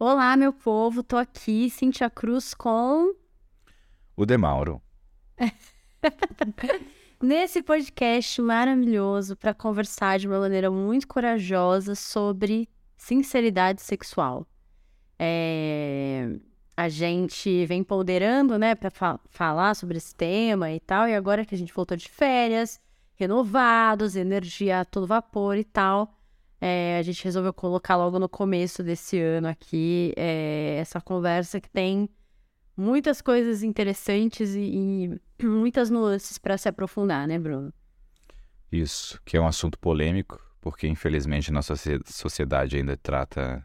Olá, meu povo, tô aqui, Cintia Cruz com. O Demauro. Nesse podcast maravilhoso para conversar de uma maneira muito corajosa sobre sinceridade sexual. É... A gente vem ponderando, né, para fa falar sobre esse tema e tal, e agora que a gente voltou de férias, renovados, energia a todo vapor e tal. É, a gente resolveu colocar logo no começo desse ano aqui é, essa conversa que tem muitas coisas interessantes e, e muitas nuances para se aprofundar, né, Bruno? Isso, que é um assunto polêmico, porque infelizmente nossa sociedade ainda trata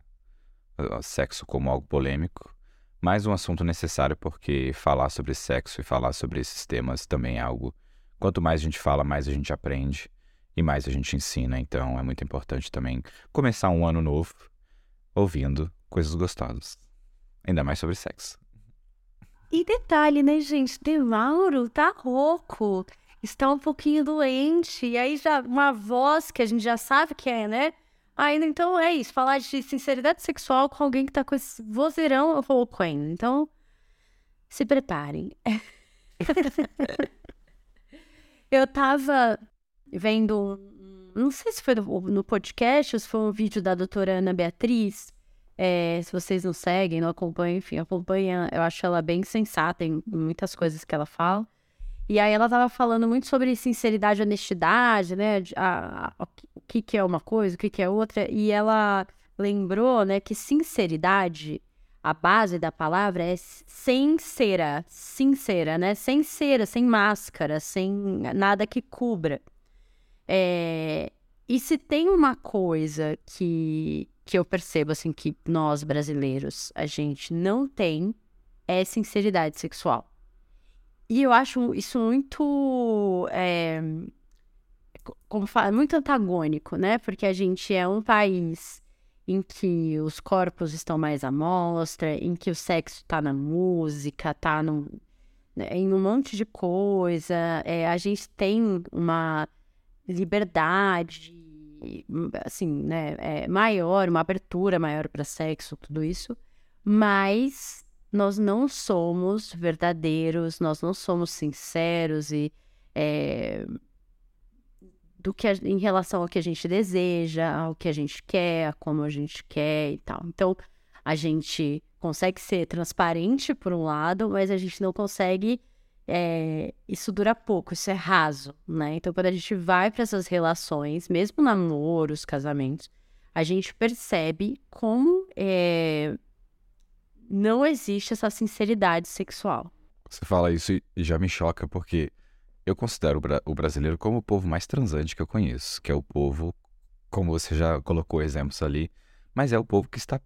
o sexo como algo polêmico, mas um assunto necessário porque falar sobre sexo e falar sobre esses temas também é algo. Quanto mais a gente fala, mais a gente aprende e mais a gente ensina. Então é muito importante também começar um ano novo ouvindo coisas gostosas. Ainda mais sobre sexo. E detalhe, né, gente? Demauro tá rouco, está um pouquinho doente, e aí já uma voz que a gente já sabe que é, né? Ainda então é isso, falar de sinceridade sexual com alguém que tá com esse vozeirão rouco ainda. Então, se preparem. Eu tava vendo, não sei se foi no, no podcast ou se foi um vídeo da doutora Ana Beatriz. É, se vocês não seguem, não acompanham, enfim, acompanha, eu acho ela bem sensata em muitas coisas que ela fala. E aí ela tava falando muito sobre sinceridade e honestidade, né? A, a, o que, que é uma coisa, o que, que é outra. E ela lembrou, né, que sinceridade, a base da palavra é sincera, sincera, né? Sem cera, sem máscara, sem nada que cubra. É... E se tem uma coisa que, que eu percebo, assim, que nós brasileiros, a gente não tem, é sinceridade sexual. E eu acho isso muito. É, como fala, muito antagônico, né? Porque a gente é um país em que os corpos estão mais à mostra, em que o sexo está na música, está no, né, em um monte de coisa. É, a gente tem uma liberdade, assim, né, é, maior, uma abertura maior para sexo, tudo isso, mas nós não somos verdadeiros, nós não somos sinceros e é, do que a, em relação ao que a gente deseja, ao que a gente quer, a como a gente quer e tal. Então, a gente consegue ser transparente por um lado, mas a gente não consegue é, isso dura pouco, isso é raso, né? Então, quando a gente vai para essas relações, mesmo namoros, casamentos, a gente percebe como é, não existe essa sinceridade sexual. Você fala isso e já me choca, porque eu considero o brasileiro como o povo mais transante que eu conheço, que é o povo, como você já colocou exemplos ali, mas é o povo que está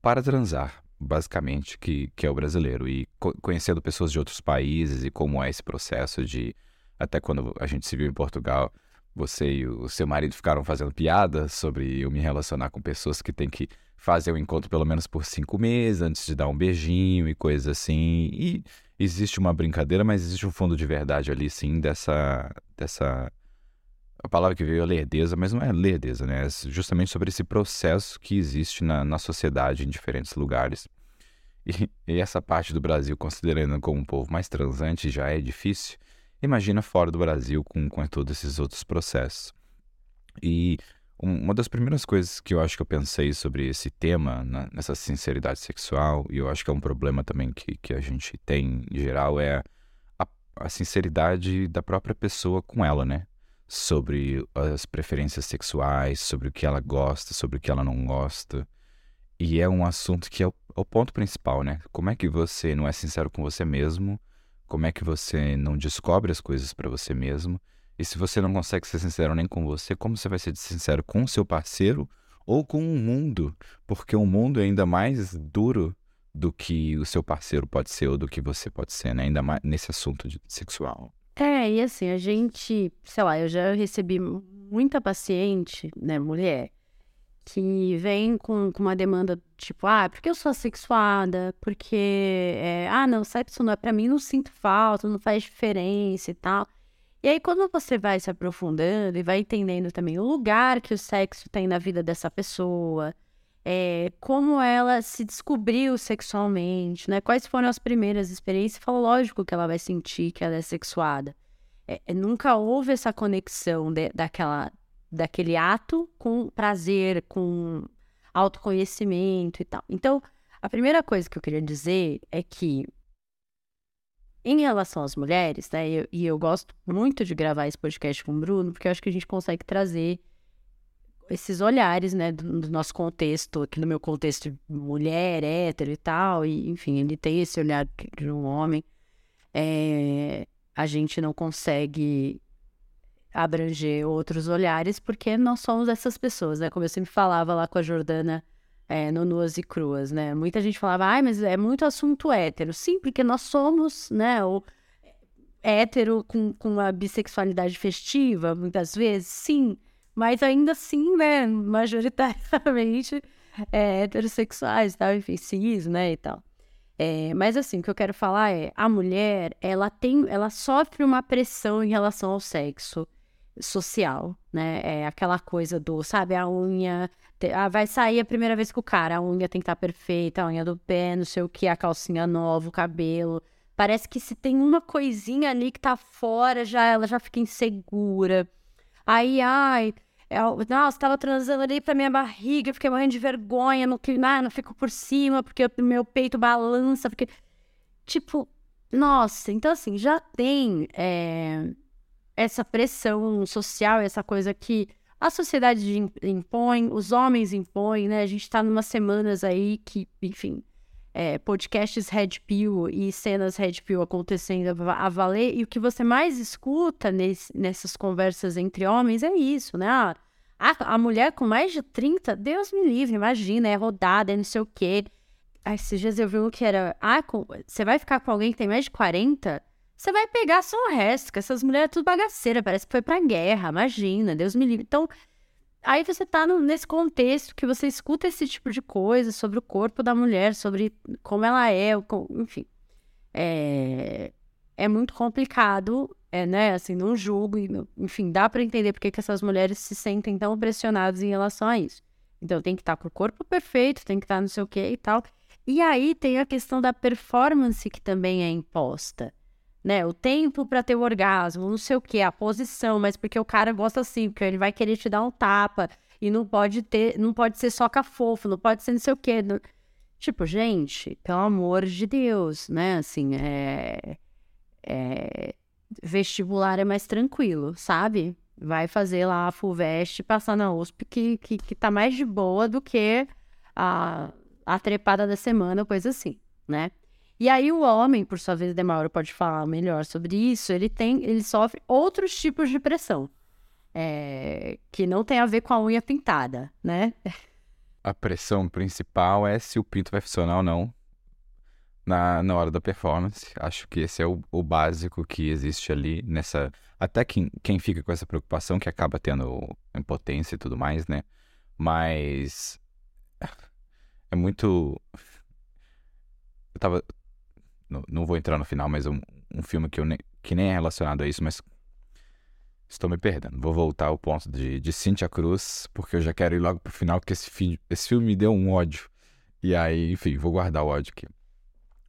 para transar, basicamente, que, que é o brasileiro. E co conhecendo pessoas de outros países e como é esse processo de. Até quando a gente se viu em Portugal, você e o seu marido ficaram fazendo piada sobre eu me relacionar com pessoas que têm que fazer o encontro pelo menos por cinco meses antes de dar um beijinho e coisas assim. E existe uma brincadeira, mas existe um fundo de verdade ali, sim, dessa. dessa a palavra que veio é lerdeza, mas não é lerdeza, né? É justamente sobre esse processo que existe na, na sociedade em diferentes lugares. E, e, essa parte do Brasil, considerando como um povo mais transante, já é difícil. Imagina fora do Brasil com, com todos esses outros processos. E uma das primeiras coisas que eu acho que eu pensei sobre esse tema, na, nessa sinceridade sexual, e eu acho que é um problema também que, que a gente tem em geral, é a, a sinceridade da própria pessoa com ela, né? Sobre as preferências sexuais, sobre o que ela gosta, sobre o que ela não gosta. E é um assunto que é o, é o, ponto principal, né? Como é que você não é sincero com você mesmo? Como é que você não descobre as coisas para você mesmo? E se você não consegue ser sincero nem com você, como você vai ser sincero com o seu parceiro ou com o mundo? Porque o mundo é ainda mais duro do que o seu parceiro pode ser ou do que você pode ser, né? Ainda mais nesse assunto de sexual. É, e assim, a gente, sei lá, eu já recebi muita paciente, né, mulher, que vem com, com uma demanda tipo, ah, porque eu sou assexuada, porque, é, ah, não, sexo não é pra mim, não sinto falta, não faz diferença e tal. E aí, quando você vai se aprofundando e vai entendendo também o lugar que o sexo tem na vida dessa pessoa, é, como ela se descobriu sexualmente, né? Quais foram as primeiras experiências? Fala, lógico que ela vai sentir que ela é sexuada. É, é, nunca houve essa conexão de, daquela, daquele ato com prazer, com autoconhecimento e tal. Então, a primeira coisa que eu queria dizer é que, em relação às mulheres, né? Eu, e eu gosto muito de gravar esse podcast com o Bruno, porque eu acho que a gente consegue trazer esses olhares, né, do, do, nosso contexto, aqui no meu contexto mulher, hétero e tal, e enfim, ele tem esse olhar de um homem, é, a gente não consegue abranger outros olhares porque nós somos essas pessoas, né, como eu sempre falava lá com a Jordana é, no Nuas e Cruas, né, muita gente falava, ai, mas é muito assunto hétero, sim, porque nós somos, né, o hétero com, com a bissexualidade festiva, muitas vezes, sim, mas ainda assim, né, majoritariamente é, heterossexuais, tal, enfim, cis, né, e tal. É, mas assim, o que eu quero falar é, a mulher, ela tem, ela sofre uma pressão em relação ao sexo social, né, é aquela coisa do, sabe, a unha, te, ah, vai sair a primeira vez com o cara, a unha tem que estar tá perfeita, a unha do pé, não sei o que, a calcinha nova, o cabelo, parece que se tem uma coisinha ali que tá fora, já ela já fica insegura, aí, ai, eu, é nossa, tava transando ali pra minha barriga, fiquei morrendo de vergonha, não, ah, não fico por cima, porque meu peito balança, porque. Tipo, nossa, então assim, já tem é, essa pressão social, essa coisa que a sociedade impõe, os homens impõem, né? A gente tá numas semanas aí que, enfim, é, podcasts Red Pill e cenas Red Pill acontecendo a valer, e o que você mais escuta nesse, nessas conversas entre homens é isso, né? Ah, a, a mulher com mais de 30, Deus me livre, imagina, é rodada, é não sei o quê. Aí, esses dias eu vi um que era, ah, você vai ficar com alguém que tem mais de 40? Você vai pegar só o resto, que essas mulheres é tudo bagaceira, parece que foi pra guerra, imagina, Deus me livre. Então, aí você tá no, nesse contexto que você escuta esse tipo de coisa sobre o corpo da mulher, sobre como ela é, enfim. É, é muito complicado, é, né? Assim, não julgo, enfim, dá para entender porque que essas mulheres se sentem tão pressionadas em relação a isso. Então, tem que estar tá com o corpo perfeito, tem que estar tá não sei o que e tal. E aí tem a questão da performance que também é imposta né? O tempo para ter o orgasmo, não sei o que, a posição, mas porque o cara gosta assim, porque ele vai querer te dar um tapa e não pode ter, não pode ser soca fofo, não pode ser não sei o que. Não... Tipo, gente, pelo amor de Deus, né? Assim, é... é... Vestibular é mais tranquilo, sabe? Vai fazer lá a FUVEST, passar na USP, que, que, que tá mais de boa do que a, a trepada da semana, coisa assim, né? E aí o homem, por sua vez, Demauro pode falar melhor sobre isso, ele tem, ele sofre outros tipos de pressão. É, que não tem a ver com a unha pintada, né? A pressão principal é se o pinto vai funcionar ou não na, na hora da performance. Acho que esse é o, o básico que existe ali nessa. Até quem, quem fica com essa preocupação, que acaba tendo impotência e tudo mais, né? Mas. É muito. Eu tava, não, vou entrar no final, mas um, um filme que, eu ne, que nem é relacionado a isso, mas estou me perdendo. Vou voltar ao ponto de, de Cynthia Cruz, porque eu já quero ir logo pro final, porque esse, fi, esse filme me deu um ódio. E aí, enfim, vou guardar o ódio aqui.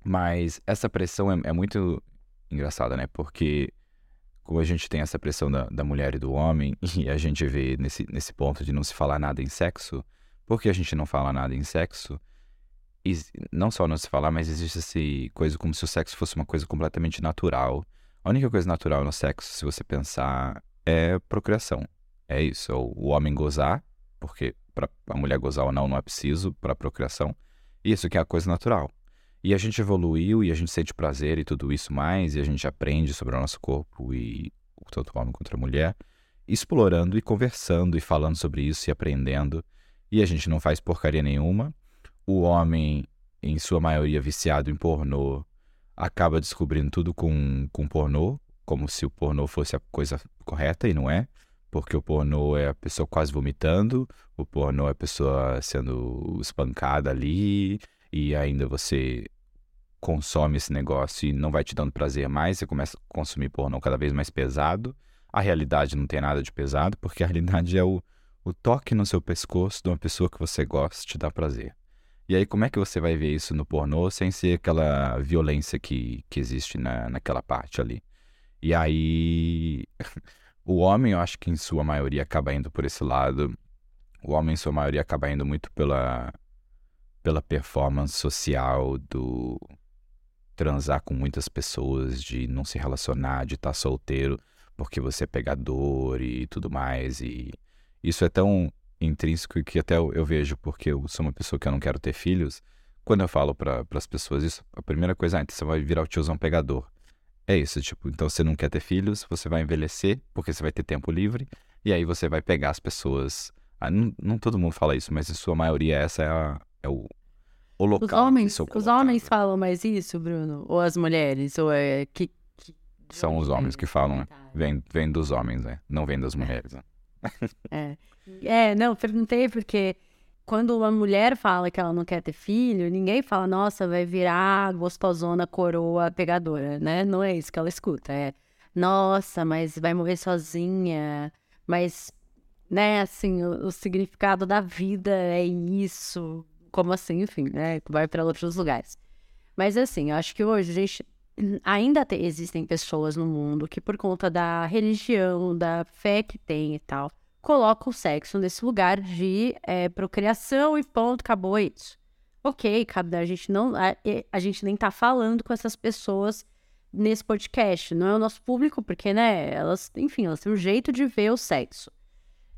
Mas essa pressão é, é muito engraçada, né? Porque como a gente tem essa pressão da, da mulher e do homem, e a gente vê nesse, nesse ponto de não se falar nada em sexo, porque a gente não fala nada em sexo, não só não se falar, mas existe essa coisa como se o sexo fosse uma coisa completamente natural. A única coisa natural no sexo, se você pensar, é procriação. É isso, ou o homem gozar, porque para a mulher gozar ou não não é preciso para procriação. Isso que é a coisa natural. E a gente evoluiu e a gente sente prazer e tudo isso mais, e a gente aprende sobre o nosso corpo e tanto homem contra a mulher, explorando e conversando e falando sobre isso e aprendendo. E a gente não faz porcaria nenhuma o homem, em sua maioria viciado em pornô, acaba descobrindo tudo com, com pornô, como se o pornô fosse a coisa correta e não é, porque o pornô é a pessoa quase vomitando, o pornô é a pessoa sendo espancada ali, e ainda você consome esse negócio e não vai te dando prazer mais, você começa a consumir pornô cada vez mais pesado. A realidade não tem nada de pesado, porque a realidade é o, o toque no seu pescoço de uma pessoa que você gosta te dá prazer. E aí, como é que você vai ver isso no pornô sem ser aquela violência que, que existe na, naquela parte ali? E aí, o homem, eu acho que em sua maioria acaba indo por esse lado. O homem, em sua maioria, acaba indo muito pela, pela performance social do transar com muitas pessoas, de não se relacionar, de estar solteiro porque você é pegador e tudo mais. E isso é tão intrínseco que até eu, eu, vejo, porque eu sou uma pessoa que eu não quero ter filhos. Quando eu falo para as pessoas isso, a primeira coisa, ah, então você vai virar o tiozão pegador. É isso, tipo, então você não quer ter filhos, você vai envelhecer, porque você vai ter tempo livre, e aí você vai pegar as pessoas. Ah, não, não, todo mundo fala isso, mas em sua maioria essa é, a, é o, o local. Os homens, os homens falam mais isso, Bruno? Ou as mulheres? Ou é que. que... São os homens que falam, né? Vem, vem dos homens, né? Não vem das mulheres, né? É. é, não, perguntei porque quando uma mulher fala que ela não quer ter filho, ninguém fala, nossa, vai virar gostosona, coroa, pegadora, né? Não é isso que ela escuta. É, nossa, mas vai morrer sozinha, mas, né, assim, o, o significado da vida é isso. Como assim, enfim, né? Vai para outros lugares. Mas, assim, eu acho que hoje a gente ainda te, existem pessoas no mundo que, por conta da religião, da fé que tem e tal, colocam o sexo nesse lugar de é, procriação e ponto, acabou isso. Ok, a gente não. A, a, gente nem tá falando com essas pessoas nesse podcast. Não é o nosso público, porque, né, elas, enfim, elas têm um jeito de ver o sexo.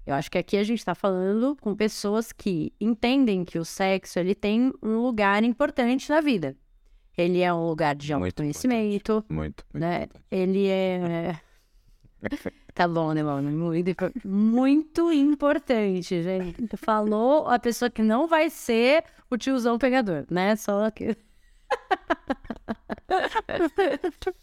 Eu acho que aqui a gente está falando com pessoas que entendem que o sexo ele tem um lugar importante na vida. Ele é um lugar de autoconhecimento. Muito, muito, né? Ele é. Tá bom, né, mano? Muito, muito importante, gente. Falou a pessoa que não vai ser o tiozão pegador, né? Só que.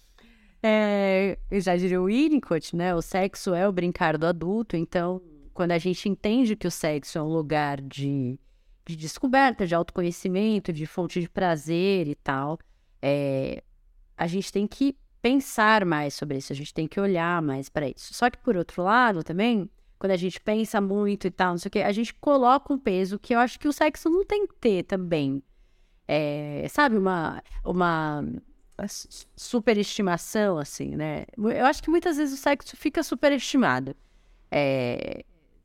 é, já diria o Winnicott, né? O sexo é o brincar do adulto, então, quando a gente entende que o sexo é um lugar de de descoberta, de autoconhecimento, de fonte de prazer e tal, é, a gente tem que pensar mais sobre isso, a gente tem que olhar mais para isso. Só que, por outro lado, também, quando a gente pensa muito e tal, não sei o quê, a gente coloca um peso que eu acho que o sexo não tem que ter também. É, sabe, uma, uma superestimação, assim, né? Eu acho que muitas vezes o sexo fica superestimado é,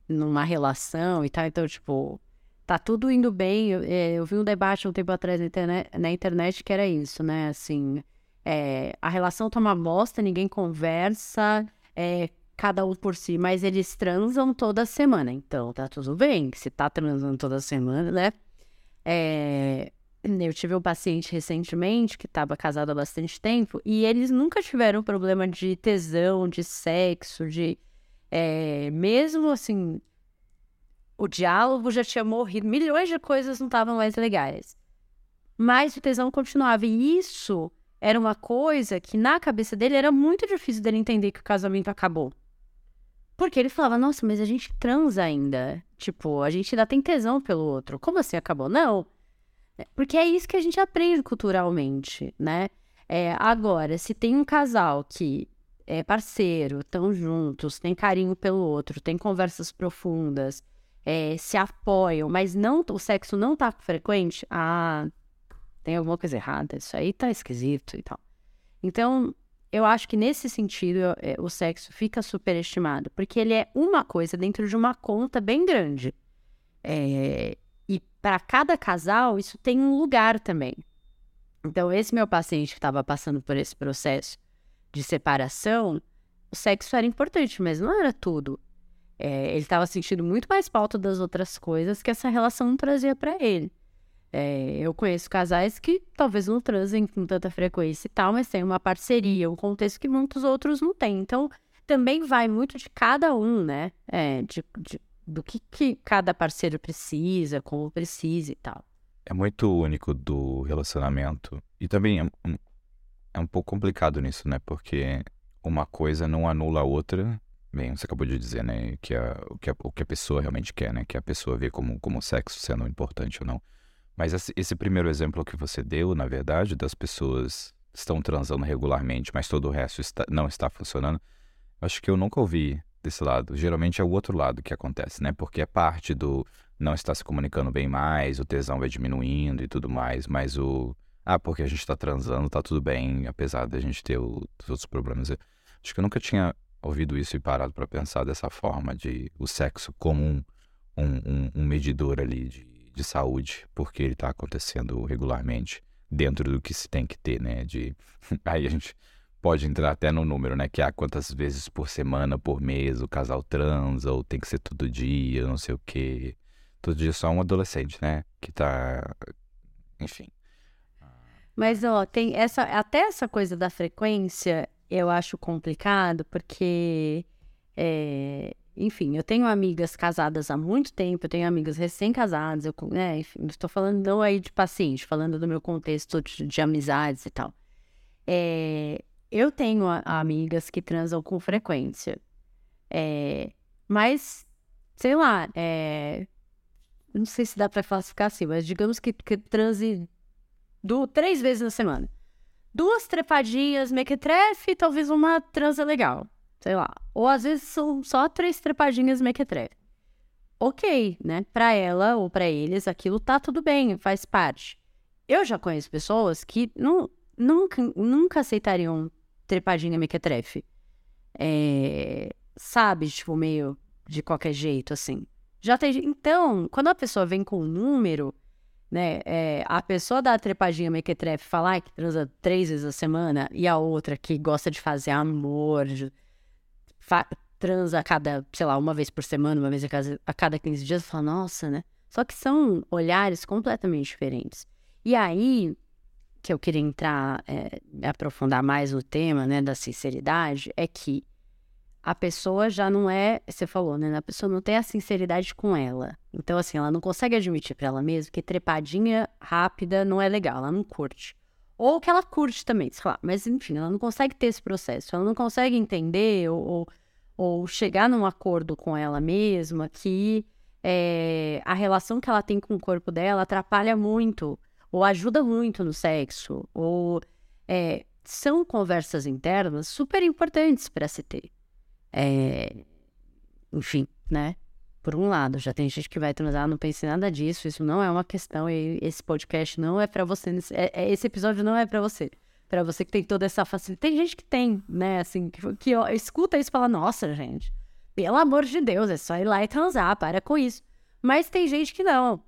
numa relação e tal. Então, tipo, tá tudo indo bem. Eu, é, eu vi um debate um tempo atrás na internet, na internet que era isso, né? Assim, é, a relação tá uma bosta, ninguém conversa, é, cada um por si, mas eles transam toda semana, então tá tudo bem. Se tá transando toda semana, né? É, eu tive um paciente recentemente que estava casado há bastante tempo e eles nunca tiveram problema de tesão, de sexo, de. É, mesmo assim, o diálogo já tinha morrido, milhões de coisas não estavam mais legais. Mas o tesão continuava. E isso era uma coisa que na cabeça dele era muito difícil dele entender que o casamento acabou. Porque ele falava, nossa, mas a gente transa ainda. Tipo, a gente ainda tem tesão pelo outro. Como assim acabou? Não. É, porque é isso que a gente aprende culturalmente, né? É, agora, se tem um casal que é parceiro, estão juntos, tem carinho pelo outro, tem conversas profundas, é, se apoiam, mas não o sexo não tá frequente, ah, tem alguma coisa errada, isso aí tá esquisito e tal. Então, eu acho que nesse sentido é, o sexo fica superestimado, porque ele é uma coisa dentro de uma conta bem grande. É, e para cada casal, isso tem um lugar também. Então, esse meu paciente que estava passando por esse processo de separação, o sexo era importante, mas não era tudo. É, ele estava sentindo muito mais falta das outras coisas que essa relação trazia para ele. É, eu conheço casais que talvez não transem com tanta frequência e tal, mas tem uma parceria, um contexto que muitos outros não têm. Então, também vai muito de cada um, né? É, de, de, do que, que cada parceiro precisa, como precisa e tal. É muito único do relacionamento. E também é, é um pouco complicado nisso, né? Porque uma coisa não anula a outra Bem, você acabou de dizer, né, que a, o, que a, o que a pessoa realmente quer, né, que a pessoa vê como, como sexo sendo importante ou não. Mas esse, primeiro exemplo que você deu, na verdade, das pessoas estão transando regularmente, mas todo o resto está, não está funcionando, acho que eu nunca ouvi desse lado. Geralmente é o outro lado que acontece, né? Porque é parte do não estar se comunicando bem mais, o tesão vai diminuindo e tudo mais, mas o. Ah, porque a gente tá transando, tá tudo bem, apesar da gente ter o, os outros problemas. Acho que eu nunca tinha ouvido isso e parado para pensar dessa forma, de o sexo como um, um, um medidor ali de, de saúde, porque ele tá acontecendo regularmente dentro do que se tem que ter, né? De... Aí a gente pode entrar até no número, né? Que há quantas vezes por semana, por mês, o casal transa, ou tem que ser todo dia, não sei o quê. Todo dia só um adolescente, né? Que tá. Enfim. Mas, ó, tem essa. Até essa coisa da frequência eu acho complicado, porque. É, enfim, eu tenho amigas casadas há muito tempo, eu tenho amigas recém-casadas, eu, né, enfim, estou falando não aí de paciente, falando do meu contexto de, de amizades e tal. É, eu tenho a, amigas que transam com frequência, é, mas, sei lá, é, não sei se dá para classificar assim, mas digamos que, que transe do, três vezes na semana. Duas trepadinhas, mequetrefe talvez uma transa legal. Sei lá. Ou às vezes são só três trepadinhas mequetrefe. Ok, né? Pra ela ou para eles, aquilo tá tudo bem, faz parte. Eu já conheço pessoas que não, nunca, nunca aceitariam trepadinha mequetrefe. É, sabe, tipo, meio de qualquer jeito, assim. Já tem. Então, quando a pessoa vem com um número, né? É, a pessoa da trepadinha mequetrefe falar que transa três vezes a semana e a outra que gosta de fazer amor, de, transa a cada, sei lá, uma vez por semana, uma vez a cada, a cada 15 dias, fala, nossa, né? Só que são olhares completamente diferentes. E aí, que eu queria entrar, é, aprofundar mais no tema, né, da sinceridade, é que a pessoa já não é, você falou, né? A pessoa não tem a sinceridade com ela. Então, assim, ela não consegue admitir para ela mesma que trepadinha rápida não é legal, ela não curte. Ou que ela curte também, sei lá. Mas, enfim, ela não consegue ter esse processo. Ela não consegue entender ou, ou, ou chegar num acordo com ela mesma que é, a relação que ela tem com o corpo dela atrapalha muito, ou ajuda muito no sexo, ou é, são conversas internas super importantes para se ter. É... Enfim, né? Por um lado, já tem gente que vai transar, não pense nada disso, isso não é uma questão, esse podcast não é para você, é, é, esse episódio não é para você. Para você que tem toda essa facilidade. Tem gente que tem, né, assim, que, que ó, escuta isso e fala, nossa, gente, pelo amor de Deus, é só ir lá e transar, para com isso. Mas tem gente que não,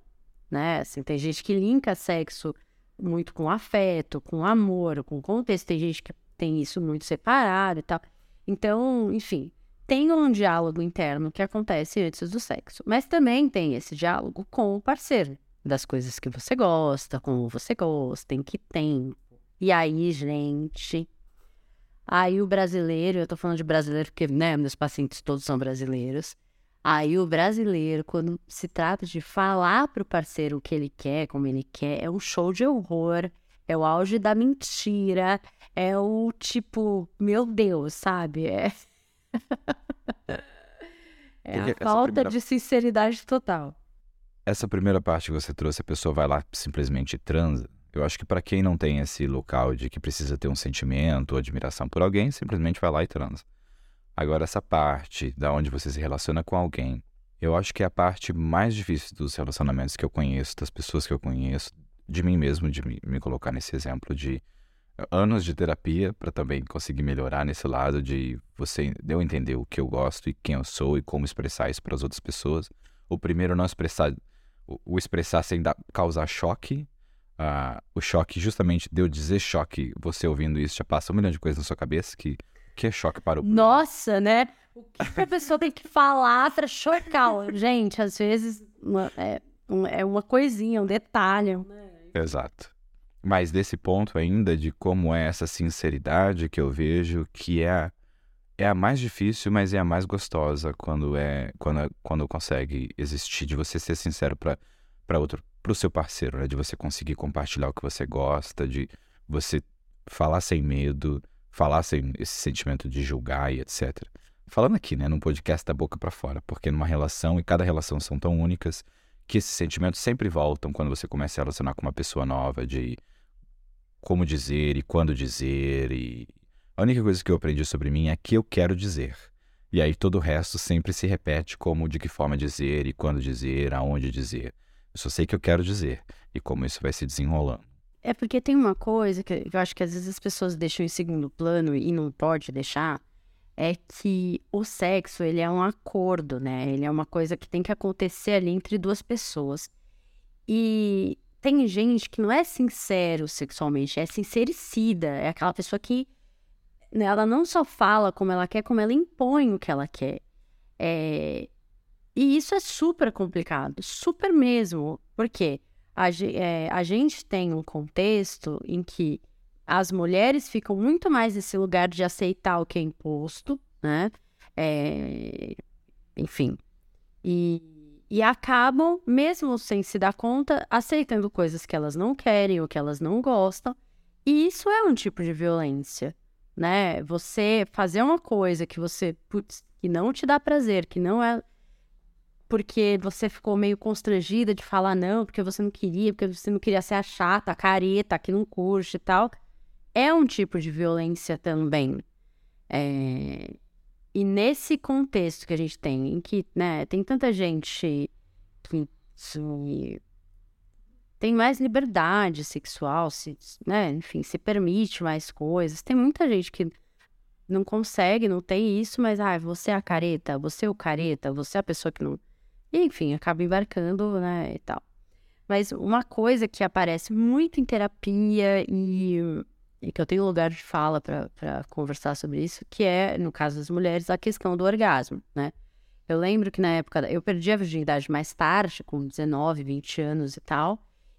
né, assim, tem gente que linka sexo muito com afeto, com amor, com contexto, tem gente que tem isso muito separado e tal. Então, enfim, tem um diálogo interno que acontece antes do sexo, mas também tem esse diálogo com o parceiro, das coisas que você gosta, como você gosta, em que tempo. E aí, gente, aí o brasileiro, eu tô falando de brasileiro porque, né, meus pacientes todos são brasileiros. Aí o brasileiro, quando se trata de falar pro parceiro o que ele quer, como ele quer, é um show de horror, é o auge da mentira, é o tipo, meu Deus, sabe? É, é a falta primeira... de sinceridade total. Essa primeira parte que você trouxe, a pessoa vai lá simplesmente transa. Eu acho que para quem não tem esse local de que precisa ter um sentimento ou admiração por alguém, simplesmente vai lá e transa. Agora, essa parte da onde você se relaciona com alguém, eu acho que é a parte mais difícil dos relacionamentos que eu conheço, das pessoas que eu conheço, de mim mesmo, de me, colocar nesse exemplo de anos de terapia para também conseguir melhorar nesse lado de você eu entender o que eu gosto e quem eu sou e como expressar isso para as outras pessoas. O primeiro não expressar o, o expressar sem dar, causar choque. Uh, o choque, justamente de eu dizer choque, você ouvindo isso já passa um milhão de coisas na sua cabeça que que é choque para o Nossa, né? O que a pessoa tem que falar para chocar? Gente, às vezes uma, é, é uma coisinha, um detalhe. Exato. Mas desse ponto ainda de como é essa sinceridade que eu vejo que é a, é a mais difícil, mas é a mais gostosa quando é quando, quando consegue existir de você ser sincero para para outro, para o seu parceiro, né? De você conseguir compartilhar o que você gosta, de você falar sem medo, falar sem esse sentimento de julgar e etc. Falando aqui, né, num podcast da boca para fora, porque numa relação e cada relação são tão únicas que esses sentimentos sempre voltam quando você começa a relacionar com uma pessoa nova, de como dizer e quando dizer. E a única coisa que eu aprendi sobre mim é que eu quero dizer. E aí todo o resto sempre se repete como de que forma dizer e quando dizer, aonde dizer. Eu só sei que eu quero dizer e como isso vai se desenrolando. É porque tem uma coisa que eu acho que às vezes as pessoas deixam em segundo plano e não pode deixar, é que o sexo, ele é um acordo, né? Ele é uma coisa que tem que acontecer ali entre duas pessoas. E tem gente que não é sincero sexualmente, é sincericida, é aquela pessoa que né, ela não só fala como ela quer, como ela impõe o que ela quer. É... E isso é super complicado, super mesmo, porque a, é, a gente tem um contexto em que as mulheres ficam muito mais nesse lugar de aceitar o que é imposto, né? É... Enfim. E, e acabam, mesmo sem se dar conta, aceitando coisas que elas não querem ou que elas não gostam. E isso é um tipo de violência né? Você fazer uma coisa que você, putz, que não te dá prazer, que não é porque você ficou meio constrangida de falar não, porque você não queria, porque você não queria ser a chata, a careta, que não curte e tal, é um tipo de violência também. É... E nesse contexto que a gente tem, em que né, tem tanta gente que tem mais liberdade sexual, se, né? Enfim, se permite mais coisas. Tem muita gente que não consegue, não tem isso, mas ah, você é a careta, você é o careta, você é a pessoa que não. Enfim, acaba embarcando, né? E tal. Mas uma coisa que aparece muito em terapia e, e que eu tenho lugar de fala para conversar sobre isso, que é, no caso das mulheres, a questão do orgasmo, né? Eu lembro que na época eu perdi a virgindade mais tarde, com 19, 20 anos e tal.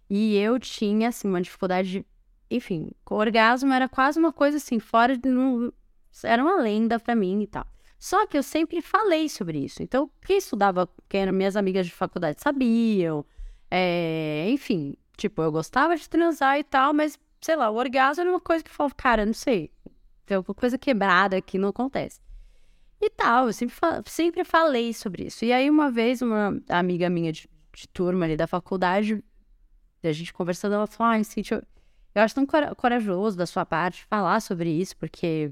E eu tinha, assim, uma dificuldade. Enfim, o orgasmo era quase uma coisa assim, fora de. Era uma lenda para mim e tal. Só que eu sempre falei sobre isso. Então, quem estudava, quem eram minhas amigas de faculdade sabiam. É, enfim, tipo, eu gostava de transar e tal, mas, sei lá, o orgasmo era uma coisa que eu falava, cara, não sei. Tem alguma coisa quebrada aqui, não acontece. E tal, eu sempre, sempre falei sobre isso. E aí, uma vez, uma amiga minha de, de turma ali da faculdade a gente conversando, ela falou: ai, Cintia, eu, eu acho tão corajoso da sua parte falar sobre isso, porque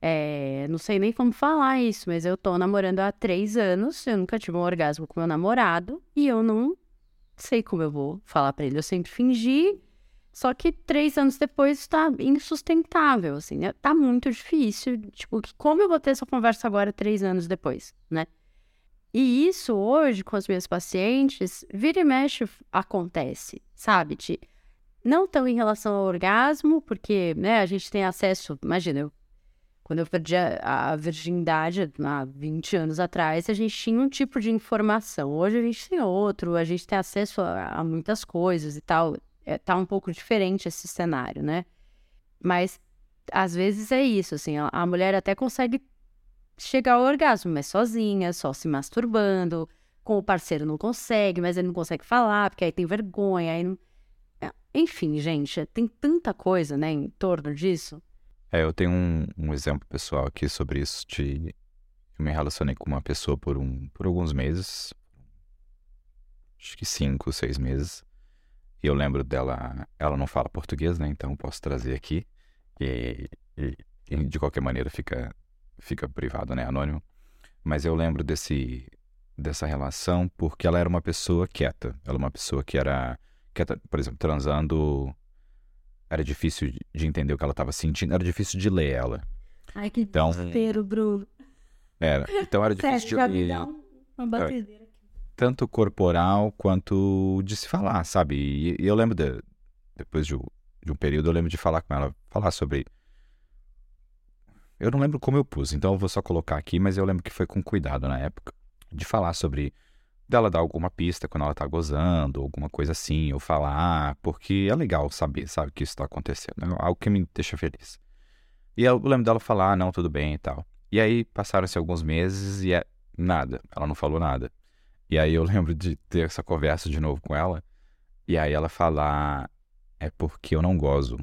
é, não sei nem como falar isso, mas eu tô namorando há três anos, eu nunca tive um orgasmo com meu namorado e eu não sei como eu vou falar para ele. Eu sempre fingi, só que três anos depois está insustentável, assim, né? Tá muito difícil. Tipo, como eu vou ter essa conversa agora, três anos depois, né? E isso hoje, com as minhas pacientes, vira e mexe acontece, sabe? De, não tão em relação ao orgasmo, porque né, a gente tem acesso, imagina, eu, quando eu perdi a, a virgindade há 20 anos atrás, a gente tinha um tipo de informação. Hoje a gente tem outro, a gente tem acesso a, a muitas coisas e tal. É, tá um pouco diferente esse cenário, né? Mas às vezes é isso, assim, a, a mulher até consegue chegar ao orgasmo, mas sozinha, só se masturbando, com o parceiro não consegue, mas ele não consegue falar, porque aí tem vergonha, aí não... É, enfim, gente, tem tanta coisa, né, em torno disso. É, eu tenho um, um exemplo pessoal aqui sobre isso de... Eu me relacionei com uma pessoa por, um, por alguns meses, acho que cinco, seis meses, e eu lembro dela, ela não fala português, né, então posso trazer aqui, e, e, e de qualquer maneira fica fica privado, né, anônimo. Mas eu lembro desse dessa relação porque ela era uma pessoa quieta. Ela era uma pessoa que era quieta, por exemplo, transando era difícil de entender o que ela estava sentindo, era difícil de ler ela. Ai, que então, desespero, Bruno. Era. Então era difícil Sério, de ler. Uma batedeira. Tanto corporal quanto de se falar, sabe? E, e eu lembro de, depois de, de um período, eu lembro de falar com ela, falar sobre eu não lembro como eu pus, então eu vou só colocar aqui, mas eu lembro que foi com cuidado na época de falar sobre dela dar alguma pista quando ela tá gozando, alguma coisa assim, ou falar, porque é legal saber, sabe, que isso tá acontecendo, é algo que me deixa feliz. E eu lembro dela falar, ah, não, tudo bem e tal. E aí passaram-se alguns meses e é nada, ela não falou nada. E aí eu lembro de ter essa conversa de novo com ela, e aí ela falar, é porque eu não gozo.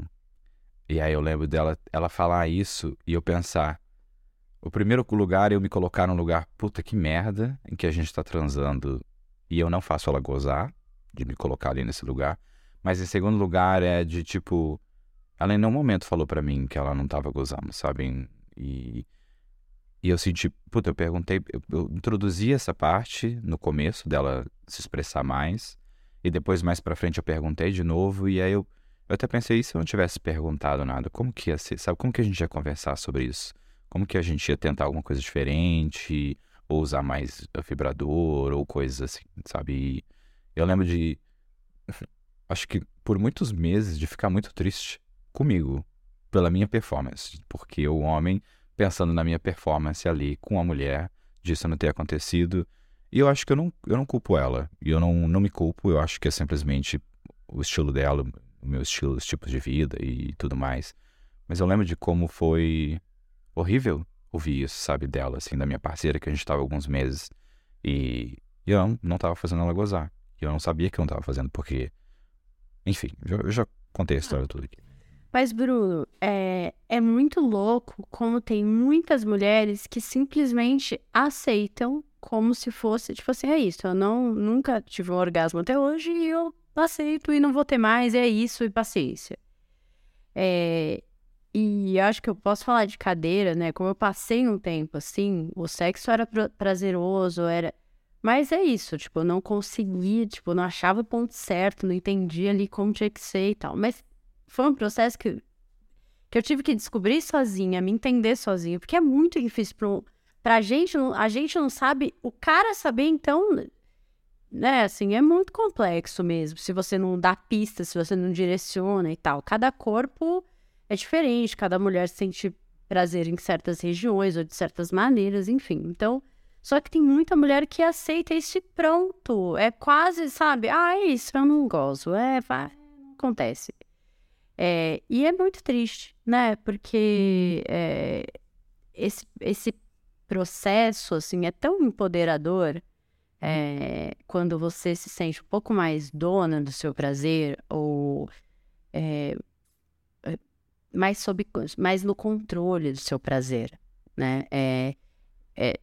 E aí eu lembro dela ela falar isso e eu pensar. O primeiro lugar é eu me colocar num lugar, puta que merda, em que a gente tá transando e eu não faço ela gozar, de me colocar ali nesse lugar. Mas em segundo lugar é de tipo. Ela em nenhum momento falou para mim que ela não tava gozando, sabe? E. e eu senti, puta, eu perguntei, eu, eu introduzi essa parte no começo dela se expressar mais, e depois mais pra frente eu perguntei de novo, e aí eu, eu até pensei, e se eu não tivesse perguntado nada, como que ia ser, sabe? Como que a gente ia conversar sobre isso? Como que a gente ia tentar alguma coisa diferente, ou usar mais vibrador, ou coisas assim, sabe? Eu lembro de, acho que por muitos meses, de ficar muito triste comigo, pela minha performance, porque o homem pensando na minha performance ali com a mulher, disso não ter acontecido. E eu acho que eu não, eu não culpo ela. E eu não, não me culpo, eu acho que é simplesmente o estilo dela, o meu estilo, os tipos de vida e tudo mais. Mas eu lembro de como foi horrível ouvir isso, sabe, dela, assim, da minha parceira, que a gente tava alguns meses. E, e eu não, não tava fazendo ela gozar. E eu não sabia que eu não tava fazendo, porque. Enfim, eu já contei a história toda aqui. Mas, Bruno, é, é muito louco como tem muitas mulheres que simplesmente aceitam como se fosse, tipo assim, é isso. Eu não, nunca tive um orgasmo até hoje e eu aceito e não vou ter mais, é isso e paciência. É, e acho que eu posso falar de cadeira, né? Como eu passei um tempo assim, o sexo era prazeroso, era. Mas é isso, tipo, eu não conseguia, tipo, não achava o ponto certo, não entendia ali como tinha que ser e tal. Mas foi um processo que, que eu tive que descobrir sozinha, me entender sozinha, porque é muito difícil pro, pra gente, a gente não sabe, o cara saber, então, né, assim, é muito complexo mesmo, se você não dá pista, se você não direciona e tal. Cada corpo é diferente, cada mulher sente prazer em certas regiões ou de certas maneiras, enfim. Então, só que tem muita mulher que aceita isso e pronto. É quase, sabe? Ah, é isso, eu não gosto. É, vai, acontece. É, e é muito triste, né? Porque é, esse, esse processo, assim, é tão empoderador é, quando você se sente um pouco mais dona do seu prazer ou é, mais, sob, mais no controle do seu prazer, né? É, é,